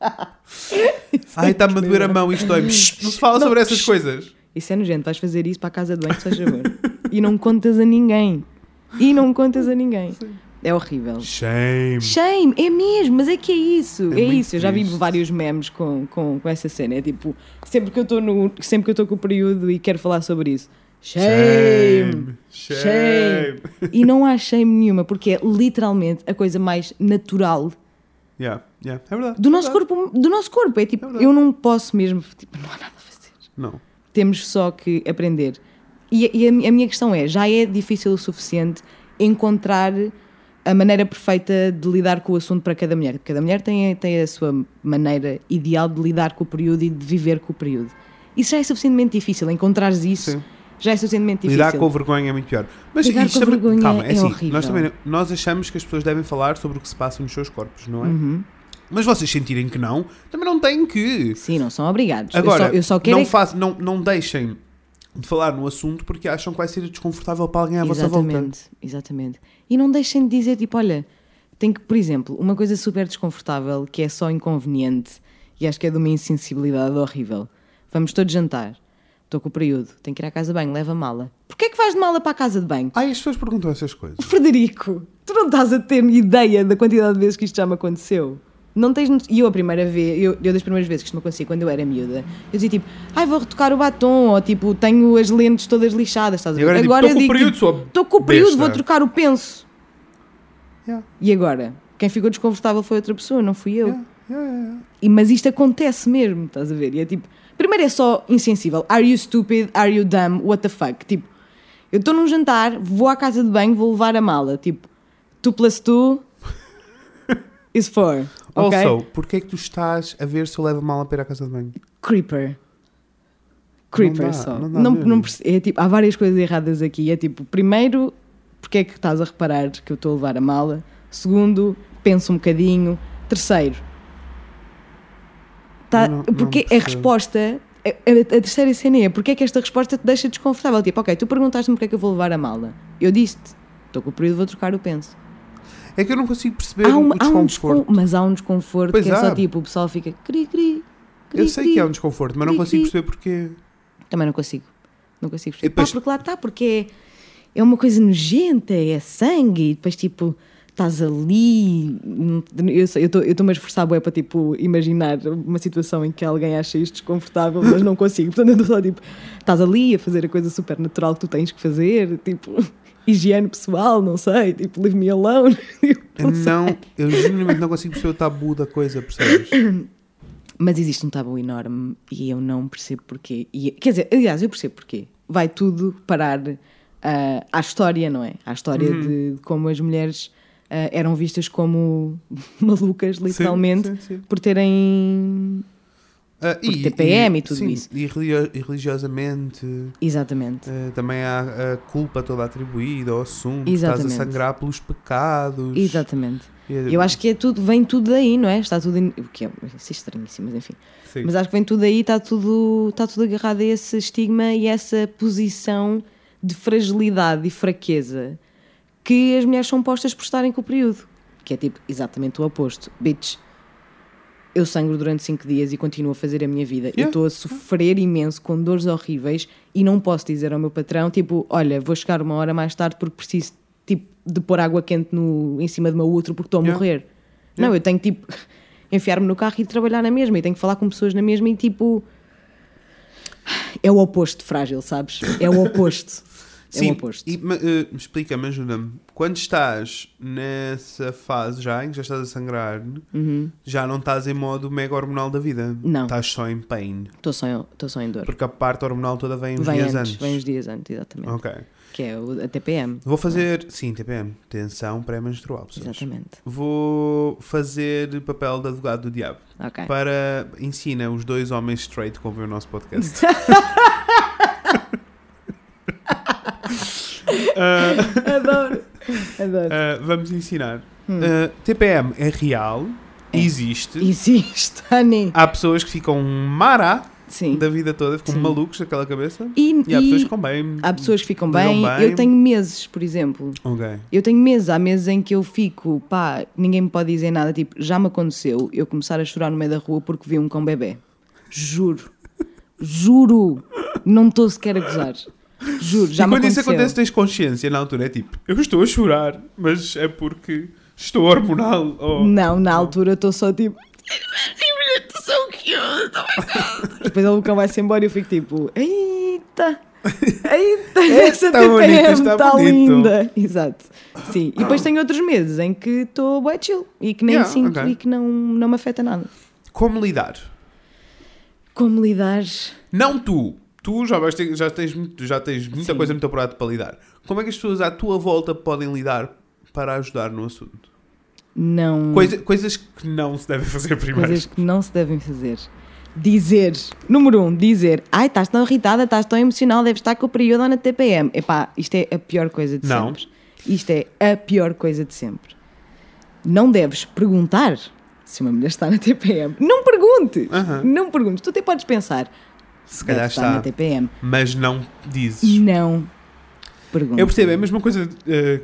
Ai, está-me a doer a mão, isto dói. Não se fala Não, sobre essas shh. coisas. Isso é nojento, vais fazer isso para a casa de banho, se faz favor. e não contas a ninguém. E não contas a ninguém. É horrível. Shame. Shame, é mesmo, mas é que é isso. É É, isso. Eu já vi triste. vários memes com, com, com essa cena. É tipo, sempre que eu estou no. Sempre que eu estou com o período e quero falar sobre isso. Shame! Shame. Shame. E não há shame nenhuma, porque é literalmente a coisa mais natural Yeah, yeah, é verdade. do nosso é verdade. corpo. Do nosso corpo. É tipo, É eu não posso mesmo. Tipo, não há nada a fazer. Não. Temos só que aprender. E, e a, a minha questão é: já é difícil o suficiente encontrar a maneira perfeita de lidar com o assunto para cada mulher? Cada mulher tem, a- tem a sua maneira ideal de lidar com o período e de viver com o período. Isso já é suficientemente difícil. Encontrares isso Sim. Já é suficientemente difícil. Lidar com a vergonha é muito pior. Mas Lidar isto com também- vergonha calma, é assim, horrível. Nós, também, nós achamos que as pessoas devem falar sobre o que se passa nos seus corpos, não é? Uhum. Mas vocês sentirem que não, também não têm que. Sim, não são obrigados. Agora, eu, só, eu só quero não, é que- faz, não, não deixem de falar no assunto porque acham que vai ser desconfortável para alguém à vossa volta. Exatamente, exatamente. E não deixem de dizer, tipo, olha, tem que, por exemplo, uma coisa super desconfortável que é só inconveniente e acho que é de uma insensibilidade horrível. Vamos todos jantar. Estou com o período, tenho que ir à casa de banho, leva mala. Porquê é que vais de mala para a casa de banho? Ai, as pessoas perguntam essas coisas. Frederico, tu não estás a ter ideia da quantidade de vezes que isto já me aconteceu. Não tens E eu a primeira vez, eu, eu das primeiras vezes que isto me acontecia quando eu era miúda, eu dizia tipo, ai vou retocar o batom, ou tipo, tenho as lentes todas lixadas, estás a E ver? agora tipo, "Tô eu com o período, tipo, Estou com o período, besta." vou trocar o penso. Yeah, E agora? Quem ficou desconfortável foi outra pessoa, não fui eu. yeah, yeah, yeah. E, mas isto acontece mesmo, estás a ver? E é tipo, primeiro é só insensível. Are you stupid? Are you dumb? What the fuck? Tipo, eu estou num jantar, vou à casa de banho, vou levar a mala. Tipo, 2 plus 2 is 4. Ok? Also, porquê é que tu estás a ver se eu levo a mala para ir à casa de banho? Creeper. Creeper dá, só. não dá Não, não é tipo, há várias coisas erradas aqui. É tipo, primeiro, porque é que estás a reparar que eu estou a levar a mala? Segundo, pensa um bocadinho. Terceiro, tá, não- não porque a resposta. A, a- a terceira cena é porque é que esta resposta te deixa desconfortável? Tipo, ok, tu perguntaste-me porque é que eu vou levar a mala. Eu disse-te, estou com o período, vou trocar o penso. É que eu não consigo perceber Há o um, há um desconforto. descon- mas há um desconforto Pois que é só há. tipo, o pessoal fica cri, cri, cri, eu sei cri. que é um desconforto, mas não Cri, consigo cri. perceber porquê. Também não consigo. Não consigo perceber. depois- Pá, porque lá está, porque é, é uma coisa nojenta, é sangue, e depois tipo, estás ali. Eu sei, eu estou- eu estou-me a esforçar bué para tipo, imaginar uma situação em que alguém acha isto desconfortável, mas não consigo. Portanto, eu estou só tipo, estás ali a fazer a coisa super natural que tu tens que fazer, tipo, higiene pessoal, não sei, tipo, leave me alone. Não, eu genuinamente não consigo perceber o tabu da coisa, percebes? Mas existe um tabu enorme e eu não percebo porquê. E, quer dizer, aliás, eu percebo porquê. Vai tudo parar ah, à história, não é? À história Uhum. de, de como as mulheres eram vistas como malucas, literalmente, sim, sim. por terem Ah, Por TPM e tudo sim, isso. E, e religiosamente Exatamente. ah, também há a culpa toda atribuída ao assunto. Estás a Exatamente. sangrar pelos pecados. Exatamente. E é- Eu acho que é tudo, vem tudo daí, não é? Está tudo. In... O que é? Isso é estranhíssimo, mas enfim. Sim. Mas acho que vem tudo daí, está tudo, está tudo agarrado a esse estigma e essa posição de fragilidade e fraqueza que as mulheres são postas por estarem com o período. Que é tipo exatamente o oposto. Bitch, eu sangro durante 5 dias e continuo a fazer a minha vida. Eu Yeah. estou a sofrer imenso com dores horríveis e não posso dizer ao meu patrão, tipo, olha, vou chegar uma hora mais tarde porque preciso tipo, de pôr água quente no, em cima do meu útero porque estou a Yeah. morrer. Não, eu tenho tipo enfiar-me no carro e trabalhar na mesma e tenho que falar com pessoas na mesma e tipo é o oposto de frágil, sabes? É o oposto. É Sim, o oposto. e, eh, explica-me, ajuda-me. Quando estás nessa fase já, em que já estás a sangrar, já não estás em modo mega hormonal da vida. Uhum. Não. Estás só em pain. Estou só, em- só em dor. Porque a parte hormonal toda vem uns Vem dias antes, antes. vem uns dias antes, exatamente. Ok. Que é a TPM. Vou fazer. Sim, TPM. Tensão pré-menstrual, pessoas. Exatamente. Vou fazer papel de advogado do diabo. Ok. Para. Ensina os dois homens straight que ouvem o nosso podcast. Adoro. Adoro. Uh, vamos ensinar. Hum. Uh, TPM é real, existe. Existe, honey. Há pessoas que ficam mará Sim. da vida toda, ficam Sim. malucos daquela cabeça. E, E há e pessoas que ficam bem. há pessoas que ficam bem. bem. Eu tenho meses, por exemplo. Ok. Eu tenho meses, há meses em que eu fico, pá, ninguém me pode dizer nada. Tipo, já me aconteceu eu começar a chorar no meio da rua porque vi um cão bebê. Juro. Juro. Não estou sequer a gozar. Juro, já e me quando isso aconteceu. acontece, tens consciência na altura. É tipo, eu estou a chorar, mas é porque estou hormonal. ou- Não, na altura estou só tipo. Estou so cute, oh my God." Depois o cão vai-se embora e eu fico tipo, eita, eita, essa Está TPM está bonito." linda. Exato. Sim. E depois tenho outros meses em que estou bem chill e que nem Yeah, sinto ok. e que não, não me afeta nada. Como lidar? Como lidar? Não tu. Tu já, vais ter- já tens, já tens muita Sim. coisa muito apurada para lidar. Como é que as pessoas à tua volta podem lidar para ajudar no assunto? Não. Coisa- coisas que não se devem fazer primeiro. Coisas que não se devem fazer. Dizer, número um, dizer, ai, estás tão irritada, estás tão emocional, deves estar com o período na TPM. Epá, isto é a pior coisa de Não. sempre. Isto é a pior coisa de sempre. Não deves perguntar se uma mulher está na TPM. Não perguntes! Aham. Não perguntes. Tu até podes pensar, Se calhar estar na está, TPM. mas não dizes. Não perguntes. Eu percebo, é a mesma coisa. eh,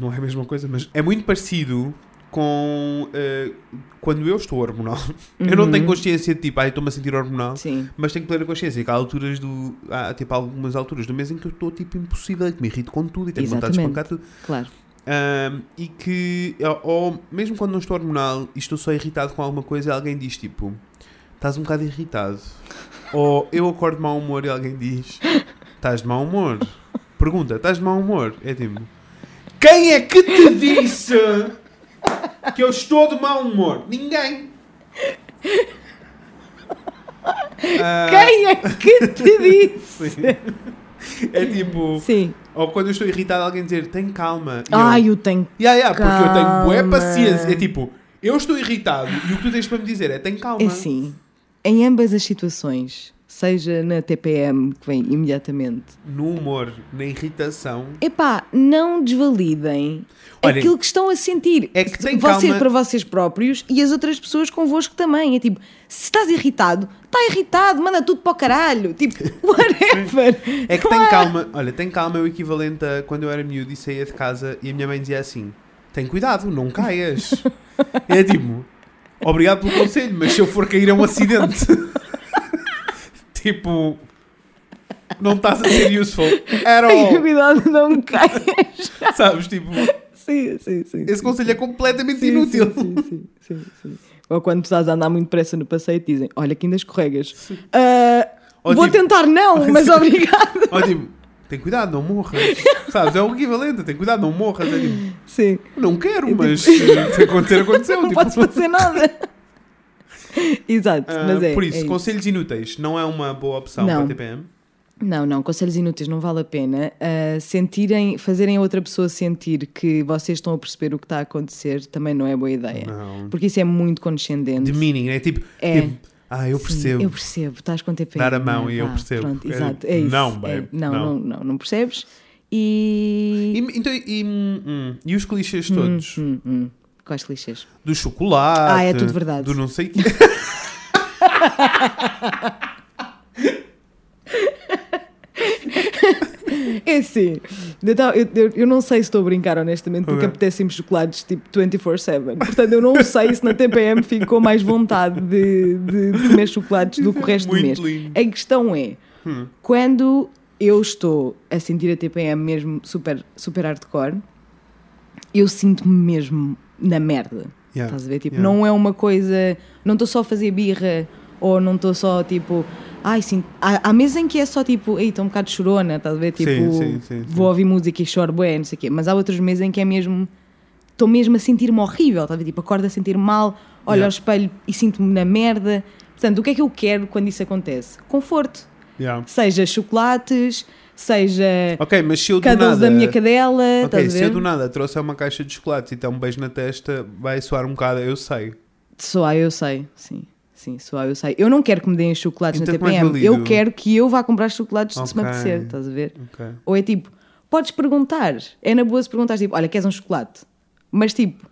não é a mesma coisa, mas é muito parecido com eh, quando eu estou hormonal. Eu não tenho consciência de tipo, ai, estou-me a sentir hormonal. Uhum. Sim. Mas tenho plena consciência que há alturas do. Há tipo algumas alturas do mês em que eu estou tipo impossível, que me irrito com tudo e tenho vontade de Exatamente. espancar tudo. Claro. Ahm, e que, ou mesmo quando não estou hormonal e estou só irritado com alguma coisa, alguém diz tipo: estás um bocado irritado. Ou eu acordo de mau humor e alguém diz: estás de mau humor. Pergunta: estás de mau humor? É tipo: quem é que te disse que eu estou de mau humor? Ninguém. Ah, Quem é que te disse? sim. É tipo, Sim. ou quando eu estou irritado, alguém dizer: tem calma. E eu, Ai, eu tenho. Yeah, yeah, porque eu tenho boa Calma. paciência. É tipo, eu estou irritado e o que tu tens para me dizer é tem calma. É assim, em ambas as situações, seja na TPM, que vem imediatamente, No humor, na irritação. epá, não desvalidem aquilo que estão a sentir. é que tem vocês calma- para vocês próprios e as outras pessoas convosco também. É tipo, se estás irritado, está irritado, manda tudo para o caralho. Tipo, whatever. É que tem há- calma. Olha, tem calma é o equivalente a quando eu era miúdo e saía de casa e a minha mãe dizia assim: tem cuidado, não caias. é tipo, obrigado pelo conselho, mas se eu for cair é um acidente. tipo, não estás a ser useful at all. cuidado, não caias. Sabes? Tipo, sim, sim, sim. esse sim. conselho é completamente Sim, inútil. Sim, sim, sim, sim, sim. Ou quando estás a andar muito depressa no passeio te dizem: Olha, que ainda escorregas. Ou vou tipo- tentar, não, mas obrigado. Tipo, tem cuidado, não morras. Sabes? É o equivalente, tem cuidado, não morras. É tipo, Sim, não quero, mas se acontecer, aconteceu. não tipo, podes fazer nada. Exato, ah, mas é. por isso, é conselhos inúteis não é uma boa opção Não. para TPM. Não, não, conselhos inúteis não vale a pena. Ah, sentirem, fazerem a outra pessoa sentir que vocês estão a perceber o que está a acontecer também não é boa ideia. Não. Porque isso é muito condescendente. Demeaning, é tipo, É. tipo, Ah, eu Sim, percebo. eu percebo, estás com TPM. Dar a mão não é? e eu percebo. Pronto, É exato, é isso. não, é, babe, não, não. não, não, percebes. E. E, então, e, hum, hum, e os clichês todos? Hum, hum. Quais clichês? Do chocolate. Ah, é tudo verdade. Do não sei o quê. É assim, então, eu, eu, eu não sei se estou a brincar honestamente porque Ok. apetecem-me chocolates tipo 24-7. Portanto, eu não sei se na TPM ficou mais vontade de, de- de comer chocolates do que o resto do Muito mês. lindo. A questão é, Hum. quando eu estou a sentir a TPM mesmo super, super hardcore, eu sinto-me mesmo na merda. Yeah, Estás a ver? Tipo, yeah. não é uma coisa. Não estou só a fazer birra ou não estou só tipo. Ai, sim. Há, há meses em que é só tipo. Ei, estou um bocado chorona, estás a ver? Tipo, Sim, sim, sim, vou ouvir música e choro, bué, não sei o quê. Mas há outros meses em que é mesmo. Estou mesmo a sentir-me horrível, estás a ver? Tipo, acordo a sentir mal, olho Yeah. ao espelho e sinto-me na merda. Portanto, o que é que eu quero quando isso acontece? Conforto. Yeah. Seja chocolates, seja Ok, mas se eu nada... da minha cadela, Ok, estás a se eu do nada trouxer uma caixa de chocolates e der um beijo na testa, vai soar um bocado, eu sei. Soar eu sei, sim. Sim, soar eu sei. Eu não quero que me deem chocolates Então, na é TPM. eu quero que eu vá comprar chocolates se me apetecer, estás a ver? Ok. Ou é tipo, podes perguntar. É na boa se perguntares, tipo, olha, queres um chocolate? Mas tipo,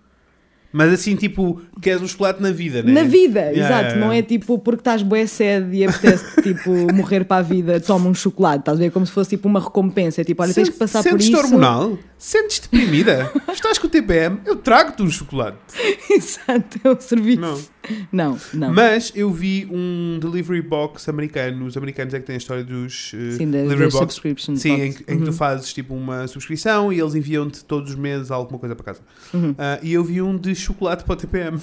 Mas assim, tipo, queres um chocolate na vida, né? na vida, Yeah, exato. yeah, Não é tipo porque estás bué sede e apetece tipo morrer para a vida, toma um chocolate, estás a ver? Como se fosse tipo uma recompensa. É tipo, olha, tens que passar por Sentes-te isso. hormonal? Sentes deprimida? Estás com o TPM? Eu trago-te um chocolate. exato, é um serviço. Não, não. Mas eu vi um delivery box americano. Os americanos é que têm a história dos uh, Sim, da- delivery box. subscription Sim, em, box. que- em que tu Uhum. fazes tipo uma subscrição e eles enviam-te todos os meses alguma coisa para casa. Uhum. Ah, e eu vi um de chocolate para o TPM.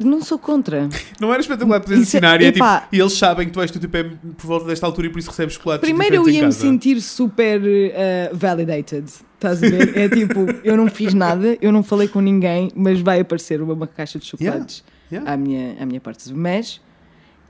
Não sou contra. Não era espetacular poder é- ensinar e, é, tipo, e eles sabem que tu vais do TPM por volta desta altura e por isso recebes chocolate. Primeiro eu ia me sentir super eh, validated. Estás a ver? É tipo, eu não fiz nada, eu não falei com ninguém, mas vai aparecer uma, uma caixa de chocolates Yeah. À, minha, à minha parte. Mas.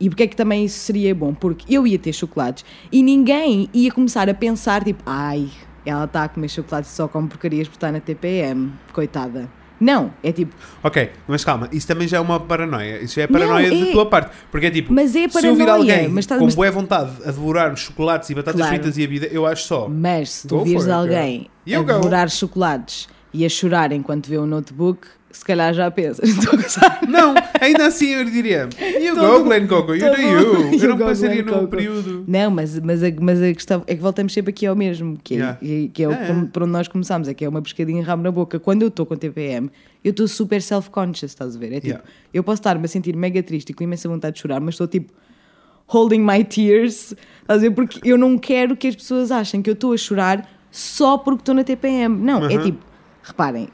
E porque é que também isso seria bom? Porque eu ia ter chocolates e ninguém ia começar a pensar, tipo, ai, ela está a comer chocolates só come porcarias porque está na TPM, coitada. Não, é tipo, Ok, mas calma, isso também já é uma paranoia. Isso já é paranoia Não, da é- tua parte. Porque é tipo, Mas é se eu vir paranoia, alguém mas estás- com mas- boa vontade a devorar chocolates e batatas Claro. fritas e a vida, eu acho só. Mas se tu vires alguém a go. devorar chocolates e a chorar enquanto vê o notebook, se calhar já pensas, estou a gozar. Não, ainda assim eu diria, you Todo- go Glenn Coco, you do you. You Eu não no Coco. período. Não, mas, mas, a, mas a questão é que voltamos sempre aqui ao mesmo, que é, Yeah. que- é o como- por onde nós começamos, é que é uma pescadinha em rabo na boca. Quando eu estou com TPM, eu estou super self-conscious, estás a ver? É tipo, Yeah. eu posso estar-me a sentir mega triste e com imensa vontade de chorar, mas estou tipo holding my tears, estás a ver? Porque eu não quero que as pessoas achem que eu estou a chorar só porque estou na TPM. Não, é Uhum. tipo, reparem,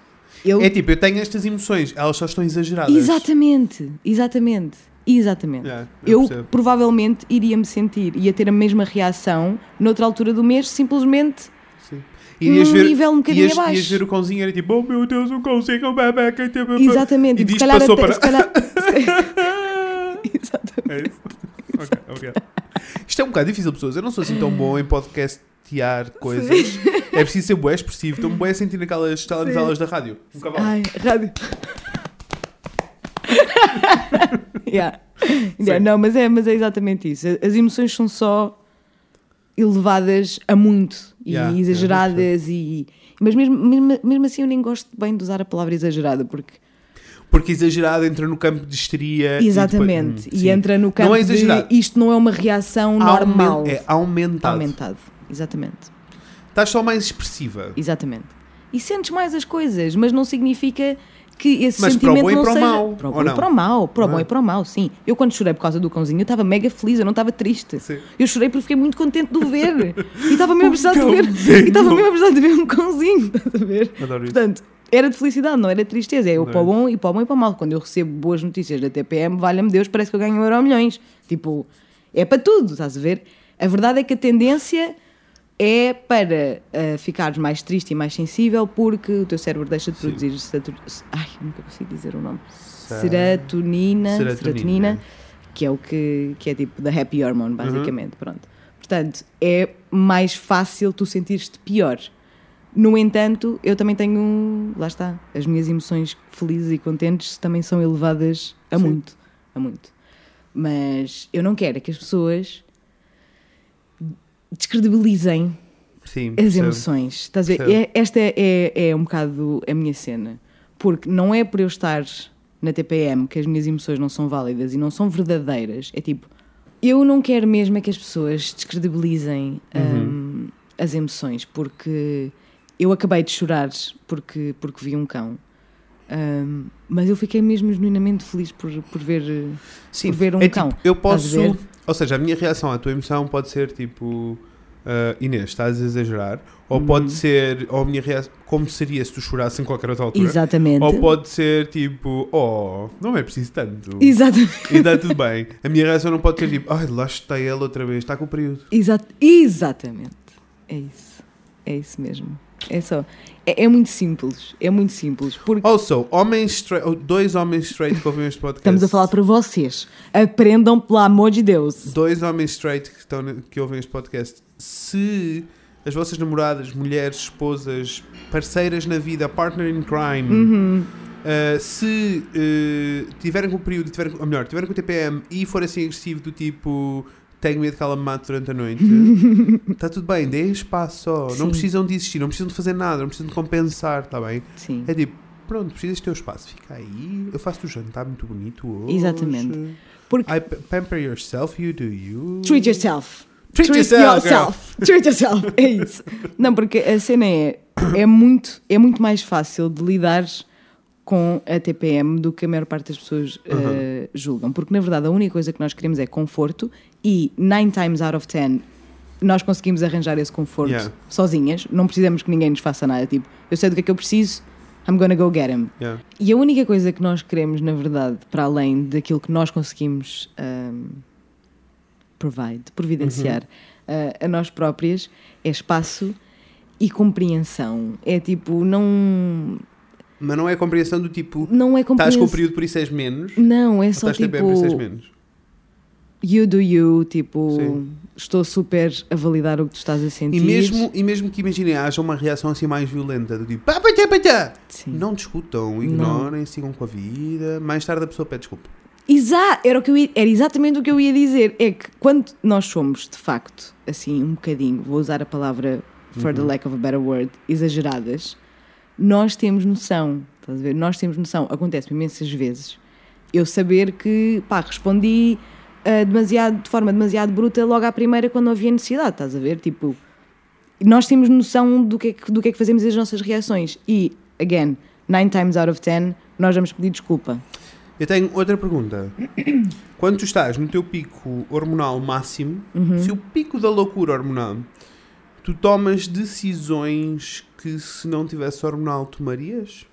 eu. É tipo, eu tenho estas emoções, elas só estão exageradas. Exatamente, exatamente, exatamente. Yeah, eu eu provavelmente iria me sentir, ia ter a mesma reação noutra altura do mês, simplesmente. Irias Num ver, nível um bocadinho ias, abaixo. ias ver o cãozinho era tipo, oh meu Deus, um cãozinho, um bebê, que tem exatamente. E se disto calhar passou até, para... se calhar- exatamente. É isso? ok, obrigado. Isto é um bocado difícil, pessoas. Eu não sou assim tão bom em podcastear coisas. É preciso ser bué expressivo. Estou-me bué a sentir naquelas telenovelas da rádio. Um cavalo. Ai, rádio. yeah. Yeah, não, mas é, mas é exatamente isso. As emoções são só elevadas a muito e Yeah, yeah, exageradas e mas mesmo, mesmo, mesmo assim eu nem gosto bem de usar a palavra exagerada porque Porque exagerado entra no campo de histeria. exatamente E, depois, e, hum, sim. entra no campo Não é exagerado. de isto não é uma reação normal É aumentado. aumentado exatamente Estás só mais expressiva. exatamente e sentes mais as coisas mas não significa que esse Mas para o sentimento bom e não para o seja mau, para o bom e para o mau para o bom e para o mau sim eu quando chorei por causa do cãozinho eu estava mega feliz eu não estava triste Sim. eu chorei porque fiquei muito contente de o ver e estava mesmo a precisar de ver e estava mesmo a precisar de ver um cãozinho estás a ver Adoro isso. Era de felicidade, não era de tristeza. É o Adoro para o bom e para o bom e para o mal. Quando eu recebo boas notícias da TPM, valha-me Deus, parece que eu ganho um euro milhões. Tipo, é para tudo, estás a ver? A verdade é que a tendência é para ah, ficares mais triste e mais sensível porque o teu cérebro deixa de produzir setu- ai, nunca consigo dizer o nome. Serotonina, Serotonina. serotonina, que é o que, que é tipo the happy hormone, Uhum. basicamente. Pronto. Portanto, é mais fácil tu sentir-te pior. No entanto, eu também tenho. Lá está. As minhas emoções felizes e contentes também são elevadas a Sim. muito. A muito. Mas eu não quero é que as pessoas descredibilizem Sim. as emoções. Estás a ver? É- esta é, é um bocado a minha cena. Porque não é por eu estar na TPM que as minhas emoções não são válidas e não são verdadeiras. É tipo, eu não quero mesmo é que as pessoas descredibilizem hum, as emoções, porque eu acabei de chorar porque, porque vi um cão. Hum, mas eu fiquei mesmo genuinamente feliz por, por ver. Sim, por ver um é cão. tipo, eu posso. Ou seja, a minha reação à tua emoção pode ser tipo. ah, Inês, estás a exagerar? Ou Hum. pode ser. Ou a minha reação. Como seria se tu chorasses em qualquer outra altura? Exatamente. Ou pode ser tipo. Oh, não é preciso tanto. Exatamente. E está tudo bem. A minha reação não pode ser tipo. Ai, lá está ele outra vez, está com o período. Exa- exatamente. É isso. É isso mesmo. É só. É, é muito simples. É muito simples. Porque Also, homens straight, dois homens straight que ouvem este podcast. estamos a falar para vocês. Aprendam, pelo amor de Deus. Dois homens straight que, estão, que ouvem este podcast. Se as vossas namoradas, mulheres, esposas, parceiras na vida, partner in crime, Uhum. uh, se uh, tiverem com o período, tiverem, ou melhor, tiverem com o TPM e for assim agressivo do tipo tenho medo que ela me mate durante a noite, está tudo bem, deem espaço só. Não precisam de existir, não precisam de fazer nada, não precisam de compensar, está bem? Sim. É tipo, pronto, precisas do teu espaço, fica aí, eu faço o jantar muito bonito hoje. Exatamente. Porque- I pamper yourself, you do you. Treat yourself. Treat yourself, girl. Treat yourself. É isso. Não, porque a cena é, é, muito, é muito mais fácil de lidar com a TPM do que a maior parte das pessoas eh, julgam. Porque, na verdade, a única coisa que nós queremos é conforto e, nine times out of ten, nós conseguimos arranjar esse conforto Yeah. sozinhas. Não precisamos que ninguém nos faça nada. Tipo, eu sei do que é que eu preciso, I'm gonna go get him. Yeah. E a única coisa que nós queremos, na verdade, para além daquilo que nós conseguimos um, provide, providenciar uh, a nós próprias, é espaço e compreensão. É tipo, não, Mas não é compreensão do tipo, não é estás compreensão. com o período por isso és menos, Não, é só estás TPM por isso és tipo, menos. you do you, tipo, Sim. estou super a validar o que tu estás a sentir. E mesmo, e mesmo que imaginem, haja uma reação assim mais violenta, do tipo, pá, pá, pá, não discutam, ignorem, sigam com a vida. Mais tarde a pessoa pede desculpa. Exato, era, o que eu ia- era exatamente o que eu ia dizer. É que quando nós somos, de facto, assim, um bocadinho, vou usar a palavra for the lack of a better word, exageradas, nós temos noção, estás a ver? Nós temos noção, acontece imensas vezes, eu saber que, pá, respondi ah, demasiado, de forma demasiado bruta logo à primeira quando não havia necessidade, estás a ver? Tipo, nós temos noção do que, é que, do que é que fazemos e das nossas reações. E, again, nine times out of ten, nós vamos pedir desculpa. Eu tenho outra pergunta. Quando tu estás no teu pico hormonal máximo, Uhum. se o pico da loucura hormonal, tu tomas decisões que se não tivesse hormonal tomarias?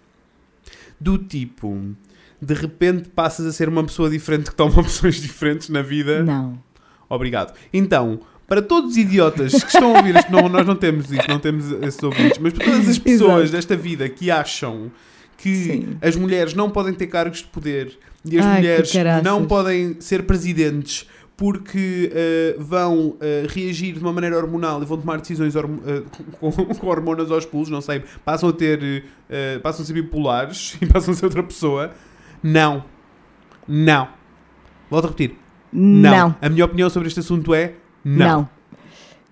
Do tipo, de repente passas a ser uma pessoa diferente que toma opções diferentes na vida? Não. Obrigado. Então, para todos os idiotas que estão a ouvir isto, não, nós não temos isso, não temos esses ouvintes, mas para todas as pessoas Exato. desta vida que acham que Sim. as mulheres não podem ter cargos de poder e as Ai, mulheres não podem ser presidentes porque eh, vão eh, reagir de uma maneira hormonal e vão tomar decisões eh, com, com hormonas aos pulos, não sei, passam a ter, passam a ser bipolares e passam a ser outra pessoa. Não. Não. Volto a repetir. Não. A minha opinião sobre este assunto é não. Não.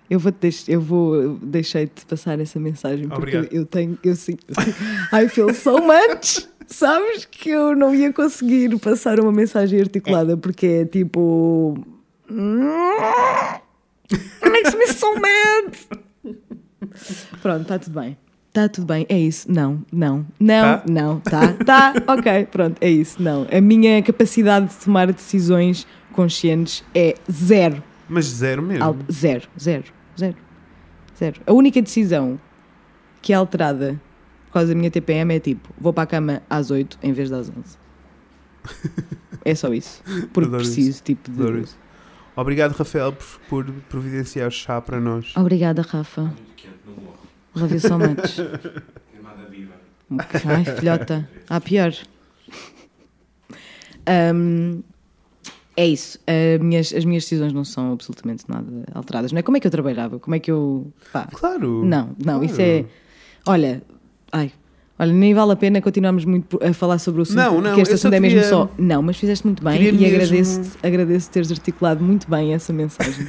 Eu vou, deix eu vou deixei-te passar essa mensagem porque Obrigado. eu tenho, eu sinto, I feel so much. Sabes que eu não ia conseguir passar uma mensagem articulada porque é tipo. It makes me so mad. Pronto, está tudo bem. Está tudo bem, é isso. Não, não, não, Tá? não, tá, tá, ok, pronto, é isso. Não. A minha capacidade de tomar decisões conscientes é zero. Mas zero mesmo. Al- Zero, zero, zero, zero. A única decisão que é alterada por causa da minha TPM é tipo, vou para a cama às 8 em vez das 11. É só isso. Porque Adoro isso. preciso, tipo, de. Obrigado, Rafael, por, por providenciar chá para nós. Obrigada, Rafa. Love you so much. Queimada viva. Ai, filhota. Há pior. Ahm, é isso. A minhas- as minhas decisões não são absolutamente nada alteradas. Não é como é que eu trabalhava? Como é que eu. Pá, Claro. Não, não, isso é. Olha, ai, Olha, nem vale a pena continuarmos muito a falar sobre o assunto, Não, não, porque este assunto é mesmo queria- só. Não, mas fizeste muito bem Queria e mesmo- agradeço-te agradeço teres articulado muito bem essa mensagem.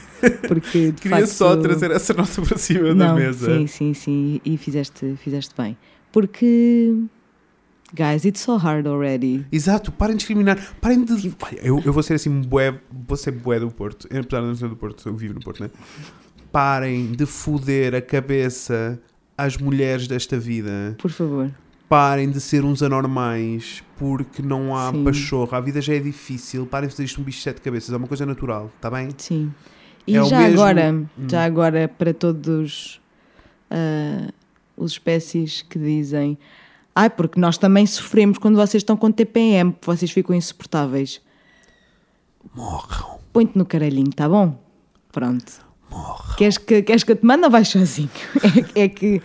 Porque de Queria facto, só trazer essa nota para cima não, da mesa. Sim, sim, sim. E fizeste, fizeste bem. Porque. Guys, it's so hard already. Exato, parem de discriminar. Parem de. Olha, Eu, eu vou ser assim, bué, vou ser bué do Porto. Apesar de não ser do Porto, eu vivo no Porto, né? Parem de foder a cabeça às mulheres desta vida. Por favor. Parem de ser uns anormais porque não há Sim. pachorra. A vida já é difícil. Parem de fazer isto um bicho de sete cabeças. É uma coisa natural, está bem? Sim. E É já mesmo- agora, Hum. já agora para todos ah, os espécies que dizem ai, porque nós também sofremos quando vocês estão com TPM, porque vocês ficam insuportáveis. Morram. Põe-te no caralhinho, tá bom? Pronto. Morram. Queres que, queres que eu te mande ou vais sozinho? É, é que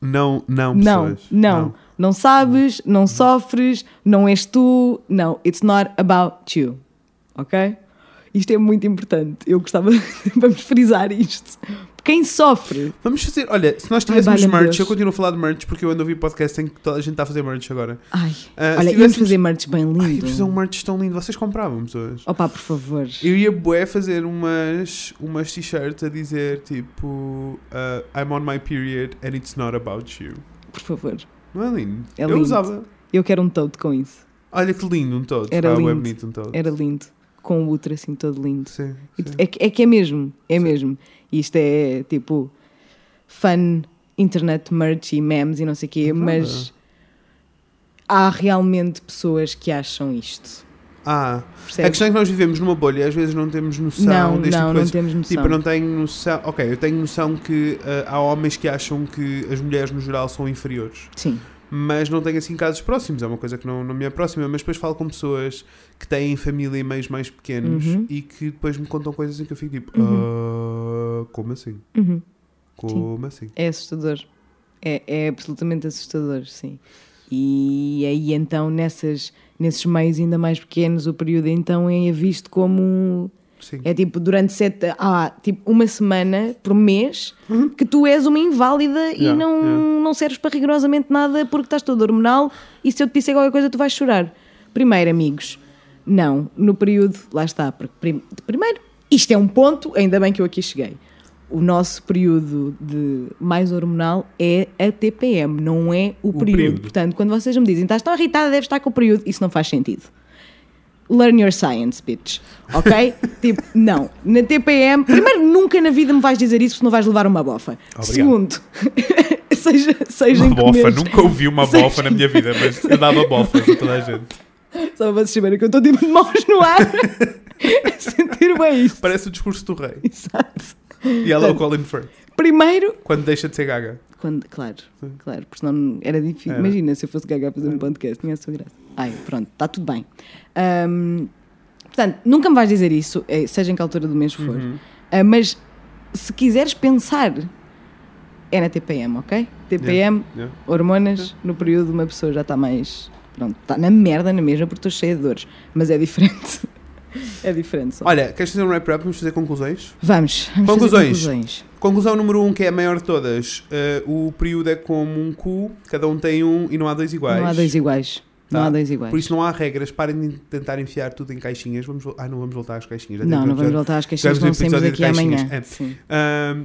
Não, não, não, pessoas. não, não sabes, não sofres, não és tu, não, it's not about you, ok? Isto é muito importante, eu gostava, vamos frisar isto. Quem sofre, Vamos fazer, olha, se nós Ai, tivéssemos valha-me merch, eu continuo a falar de merch porque eu ando a ouvir podcast em que toda a gente está a fazer merch agora. ai, Ah, se olha, íamos fazer merch bem Ai, lindo. preciso de um merch tão lindo. Vocês compravam pessoas? Opa, por favor. Eu ia bué fazer umas, umas t-shirts a dizer tipo uh, I'm on my period and it's not about you. Por favor. Não é lindo? É eu lindo. usava. Eu quero um todo com isso. Olha que lindo um todo. Era bué lindo. bonito um. Era lindo. Com o útero assim todo lindo. Sim, sim. É, é que é mesmo, é mesmo. Isto é tipo fun internet merch e memes e não sei o quê, Nada. mas há realmente pessoas que acham isto. Ah, a questão é que nós vivemos numa bolha e às vezes não temos noção não, deste tipo não, de não temos noção. Tipo, não tenho noção. Ok, eu tenho noção que uh, há homens que acham que as mulheres no geral são inferiores. Sim, mas não tenho assim casos próximos, é uma coisa que não, não me próxima, mas depois falo com pessoas que têm família em meios mais pequenos Uhum. e que depois me contam coisas em que eu fico tipo, "Ah, como assim? Uhum. Como assim? é assustador. É, é absolutamente assustador, sim. E aí então nessas, nesses meios ainda mais pequenos o período então é visto como Sim. É tipo, durante sete, ah, tipo, uma semana por mês que tu és uma inválida e Yeah, não, yeah. não serves para rigorosamente nada porque estás todo hormonal e se eu te disser qualquer coisa tu vais chorar. Primeiro, amigos, não, no período, lá está, porque prim- primeiro, isto é um ponto, ainda bem que eu aqui cheguei. O nosso período de mais hormonal é a TPM, não é o, período. período. Portanto, quando vocês me dizem estás tão irritada, deves estar com o período, isso não faz sentido. Learn your science, bitch. Ok? tipo, não. Na TPM, primeiro, nunca na vida me vais dizer isso, senão vais levar uma bofa. Obrigado. Segundo, seja, seja Uma bofa, nunca ouvi uma Seja- bofa na minha vida, mas eu dava bofas a toda a gente. Só para vocês saberem que eu estou tipo de mãos no ar a sentir bem isto. Parece o discurso do rei. Exato. E ela é o Colin Firth, Primeiro, quando deixa de ser gaga. quando, claro, claro, porque senão era difícil. Era. Imagina se eu fosse gaga a fazer um podcast, tinha a sua graça. Ai, pronto, está tudo bem. Ahm, portanto, nunca me vais dizer isso, eh, seja em que altura do mês for. Uhum. Ah, mas se quiseres pensar, é na TPM, ok? TPM, Yeah. hormonas, no período uma pessoa já está mais. Pronto, está na merda na mesma porque estou cheia de dores. Mas é diferente. é diferente só. Olha, queres fazer um wrap-up? Vamos fazer conclusões? Vamos, vamos Conclusões. fazer conclusões. Conclusão número um, que é a maior de todas. Uh, o período é como um cu, cada um tem um e não há dois iguais. Não há dois iguais. Não Tá. há dois iguais. Por isso não há regras, parem de tentar enfiar tudo em caixinhas. Vamos, ah, não vamos voltar às caixinhas. já não, não vamos voltar às questões, Tivemos não um saímos episódio aqui de amanhã. caixinhas, é. Ah,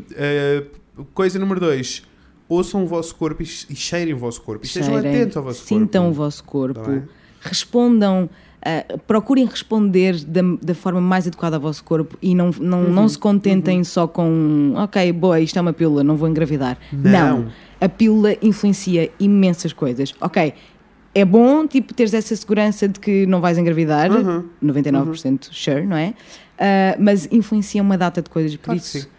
ah, coisa número dois, ouçam o vosso corpo e, cheirem o vosso corpo. E estejam Cheirem, atentos ao vosso Sintam corpo. o vosso corpo. Tá respondam, ah, procurem responder da, da forma mais adequada ao vosso corpo e não, não, Uhum, não se contentem só com ok, boa, isto é uma pílula, não vou engravidar. Não. A pílula influencia imensas coisas. Ok, é bom tipo teres essa segurança de que não vais engravidar, Uhum. 99% sure, não é? Ah, mas influencia uma data de coisas, por Claro que isso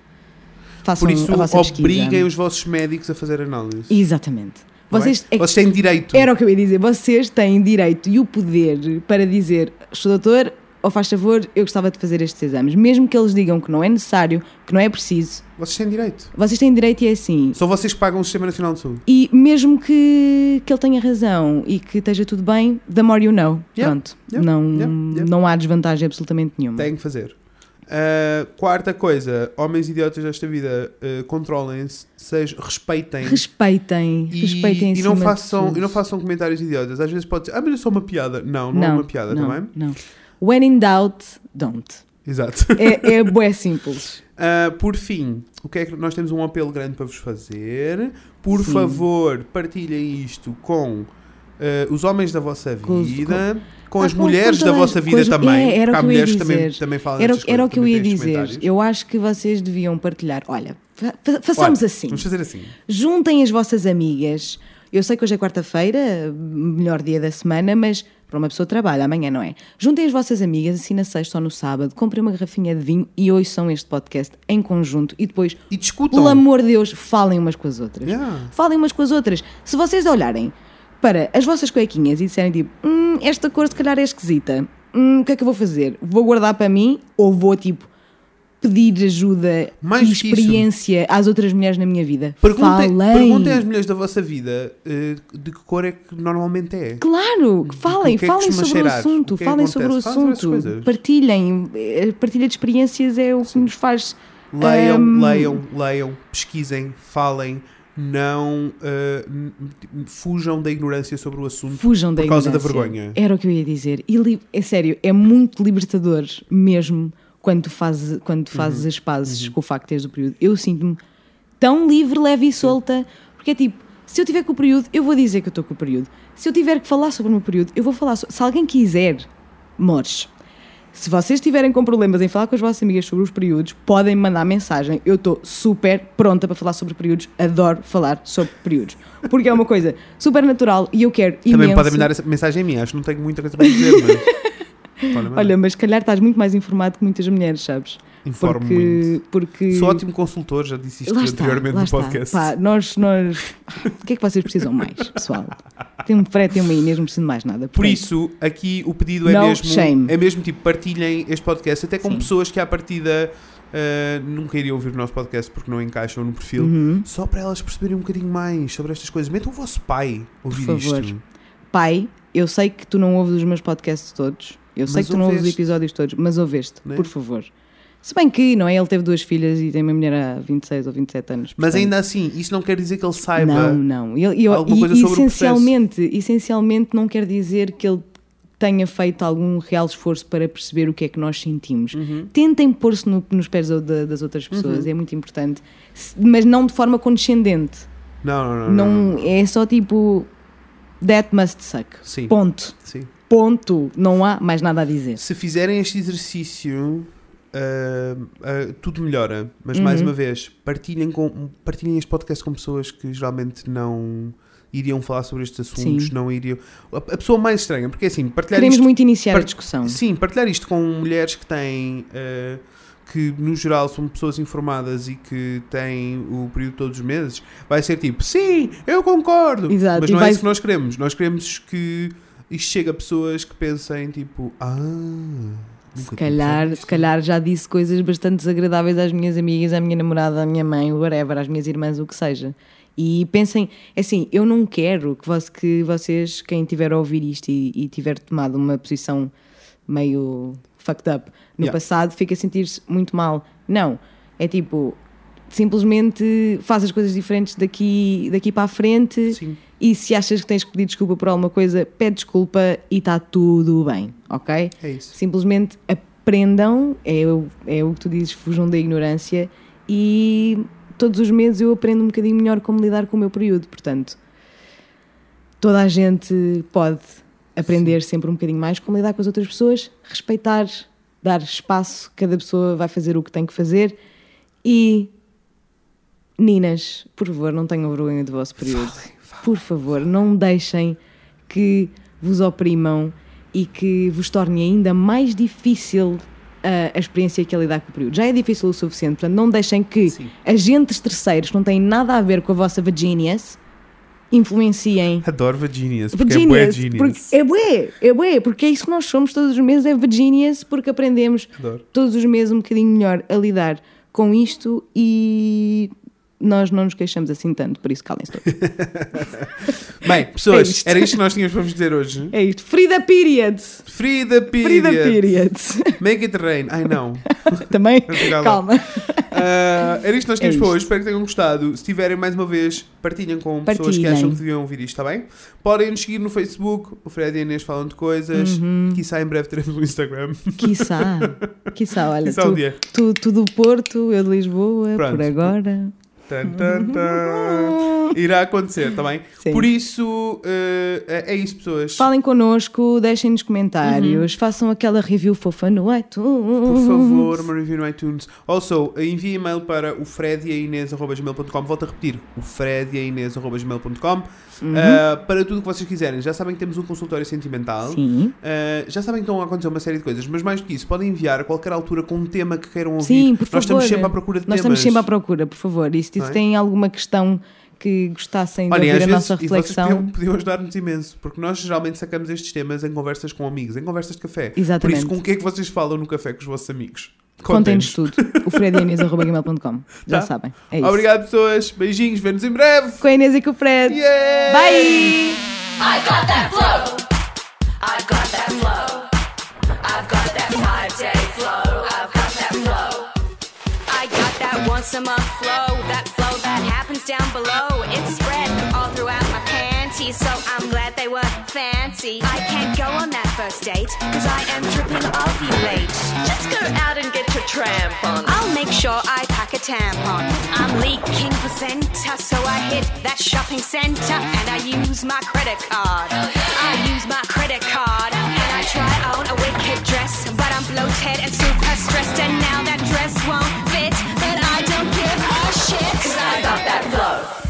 façam Por isso, a vossa pesquisa. obriguem os vossos médicos a fazer análise. Exatamente. Bem? Vocês, é Vocês têm direito. era o que eu ia dizer. Vocês têm direito e o poder para dizer, Sr. doutor, ou faz favor, eu gostava de fazer estes exames. Mesmo que eles digam que não é necessário, que não é preciso, Vocês têm direito. vocês têm direito e é assim. São vocês que pagam o Sistema Nacional de Saúde. E mesmo que, que ele tenha razão e que esteja tudo bem, the more you know. Yeah, Pronto. yeah, não, yeah, não há desvantagem absolutamente nenhuma. Têm que fazer. Uh, quarta coisa, homens idiotas desta vida, uh, controlem-se, respeitem. Respeitem, e, respeitem e não façam e não façam comentários idiotas. Às vezes pode dizer, ah, mas é só uma piada. Não, não, é uma piada não, também. Não. When in doubt, don't. Exato. É, é bué simples. Uh, por fim, o que é que nós temos um apelo grande para vos fazer? Por Sim. favor, partilhem isto com uh, os homens da vossa Com os- vida, com, Ah, as com- mulheres com da vossa com vida as- também. é, era há mulheres que também, também falam Era, era o que eu ia dizer. Eu acho que vocês deviam partilhar. Olha, fa- fa- façamos Olha, assim. Vamos fazer assim. Juntem as vossas amigas. Eu sei que hoje é quarta-feira, melhor dia da semana, mas para uma pessoa trabalha, amanhã não é. Juntem as vossas amigas assim na sexta ou no sábado, comprem uma garrafinha de vinho e ouçam este podcast em conjunto e depois, E discutam. pelo amor de Deus, falem umas com as outras. Yeah. Falem umas com as outras. Se vocês olharem para as vossas cuequinhas e disserem tipo, hum, esta cor se calhar é esquisita, hum, o que é que eu vou fazer? Vou guardar para mim ou vou tipo pedir ajuda Mais e experiência às outras mulheres na minha vida? Perguntem, Falem. perguntem às mulheres da vossa vida uh, de que cor é que normalmente é. Claro, que falem, que é que falem sobre o assunto, que é falem sobre o? Falem sobre assunto, coisas. partilhem, eh, partilha de experiências é o que nos faz Leiam, Ahm, leiam, leiam, pesquisem, falem, não uh, fujam da ignorância sobre o assunto. Fujam da Por causa da vergonha. Era o que eu ia dizer. E é sério, é muito libertador mesmo quando tu fazes, quando tu Uhum. fazes as pazes com o facto de teres o período. Eu sinto-me tão livre, leve e solta, porque é tipo, se eu tiver com o período, eu vou dizer que eu estou com o período. Se eu tiver que falar sobre o meu período, eu vou falar. so- Se alguém quiser, mores. Se vocês estiverem com problemas em falar com as vossas amigas sobre os períodos, podem mandar mensagem. Eu estou super pronta para falar sobre períodos. Adoro falar sobre períodos. Porque é uma coisa super natural e eu quero Também imenso... podem me dar essa mensagem a mim, acho que não tenho muita coisa para dizer, mas. Podem mandar. Olha, mas se calhar estás muito mais informado que muitas mulheres, sabes? Informo porque, muito. porque... Sou ótimo consultor, já disse isto Lá está, anteriormente lá no está. podcast. Pá, nós, nós... O que é que vocês precisam mais, pessoal? Tem um Fred, tem uma Inês, não preciso de mais nada. Por isso, aqui o pedido é mesmo. shame. É mesmo tipo, partilhem este podcast, até com Sim. pessoas que à partida uh, nunca iriam ouvir o nosso podcast porque não encaixam no perfil. Uhum. Só para elas perceberem um bocadinho mais sobre estas coisas. Metam o vosso pai a ouvir Por favor. isto. Pai, eu sei que tu não ouves os meus podcasts todos. Eu sei Mas que tu não ouves os episódios todos, mas ouveste, Né? por favor. Se bem que, não é? Ele teve duas filhas e tem uma mulher há 26 ou 27 anos. Mas portanto- ainda assim, isso não quer dizer que ele saiba. Não, não. Ele, eu, alguma e, coisa sobre o essencialmente, essencialmente não quer dizer que ele tenha feito algum real esforço para perceber o que é que nós sentimos. Uhum. Tentem pôr-se no- nos pés da- das outras pessoas, é muito importante. Mas não de forma condescendente. Não, não, não. não, Não, é só tipo. That must suck. Sim. Ponto. Sim. Ponto. Não há mais nada a dizer. Se fizerem este exercício, ah, ah, tudo melhora. Mas mais Uhum. uma vez, partilhem, com, partilhem este podcast com pessoas que geralmente não iriam falar sobre estes assuntos, Sim. não iriam. A, a pessoa mais estranha, porque assim, partilhar Queremos isto. muito iniciar a par- discussão. Sim, partilhar isto com mulheres que têm. ah, que no geral são pessoas informadas e que têm o período todos os meses, vai ser tipo, sim, eu concordo. Exato, Mas não é vai- isso que nós queremos. Nós queremos que isto chegue a pessoas que pensem tipo, ah. Se calhar, se nisso." calhar já disse coisas bastante desagradáveis às minhas amigas, à minha namorada, à minha mãe, whatever, às minhas irmãs, o que seja. E pensem, assim, eu não quero que, vos- que vocês, quem tiver a ouvir isto e, e tiver tomado uma posição meio fucked up no Yeah. passado, fique a sentir-se muito mal. Não. É tipo, simplesmente faz as coisas diferentes daqui, daqui para a frente. Sim. E se achas que tens que pedir desculpa por alguma coisa, pede desculpa e está tudo bem, ok? É isso. Simplesmente aprendam, é, é o que tu dizes, fujam da ignorância e todos os meses eu aprendo um bocadinho melhor como lidar com o meu período. Portanto, toda a gente pode aprender sempre um bocadinho mais como lidar com as outras pessoas, respeitar, dar espaço, cada pessoa vai fazer o que tem que fazer e. Ninas, por favor, não tenham vergonha do vosso período. Por favor, não deixem que vos oprimam e que vos torne ainda mais difícil ah, a experiência que é lidar com o período. Já é difícil o suficiente, portanto, não deixem que Sim. agentes terceiros que não têm nada a ver com a vossa Virginias influenciem. Adoro Virginias, porque é bué Virginias, genius. porque é bué, é bué, porque é isso que nós somos todos os meses, é Virginias, porque aprendemos Adoro. todos os meses um bocadinho melhor a lidar com isto e nós não nos queixamos assim tanto, por isso calem-se todos. Bem, pessoas, É isto. era isto que nós tínhamos para vos dizer hoje. É isto, Frida Periods! Frida Frida Period. Make it rain. Ai não. Também? Calma. Ah, era isto que nós tínhamos É para hoje. Espero que tenham gostado. Se tiverem mais uma vez, partilhem com pessoas que Partilhem. acham que deviam ouvir isto, está bem? Podem nos seguir no Facebook. O Fred e a Inês falam de coisas. Uhum. Quiçá em breve teremos no Instagram. Quiçá. Quiçá, olha. Quiçá tu, um dia. Tu, tu do Porto, eu de Lisboa, Pronto. por agora. Tan, tan, tan. Irá acontecer, está bem? Sim. Por isso, eh, é isso, pessoas. Falem connosco, deixem-nos comentários, façam aquela review fofa no iTunes. Por favor, uma review no iTunes. Also, envie e-mail para o fred e a Inês.gmail.com. Volto a repetir, o fred Inês.gmail.com. Uh, para tudo o que vocês quiserem. Já sabem que temos um consultório sentimental. Sim. Uh, já sabem que estão a acontecer uma série de coisas, mas mais do que isso, podem enviar a qualquer altura com um tema que queiram ouvir. Sim, por Nós favor. estamos sempre à procura de Nós temas. estamos sempre à procura, por favor. E se é? têm alguma questão que gostassem de Olha, e ouvir a vezes, nossa reflexão. podiam, podiam ajudar-nos imenso, porque nós geralmente sacamos estes temas em conversas com amigos, em conversas de café. Exatamente. Por isso, com o que é que vocês falam no café com os vossos amigos? Contem-nos tudo. O frediinês.com. Já Tá. sabem. É isso. Obrigado, pessoas. Beijinhos. Vemo-nos em breve. Com a Inês e com o Fred. Yeah! Bye! I got that flow. I've got that flow. I've got that five day flow. I've got that flow. I got that once a month flow, that flow that happens down below. It's spread all throughout so I'm glad they were fancy. I can't go on that first date, cause I am tripping off you late. Just go out and get your tampon. I'll make sure I pack a tampon. I'm leaking placenta, so I hit that shopping center and I use my credit card. I use my credit card and I try on a wicked dress, but I'm bloated and super stressed, and now that dress won't fit, but I don't give a shit, cause I got that flow.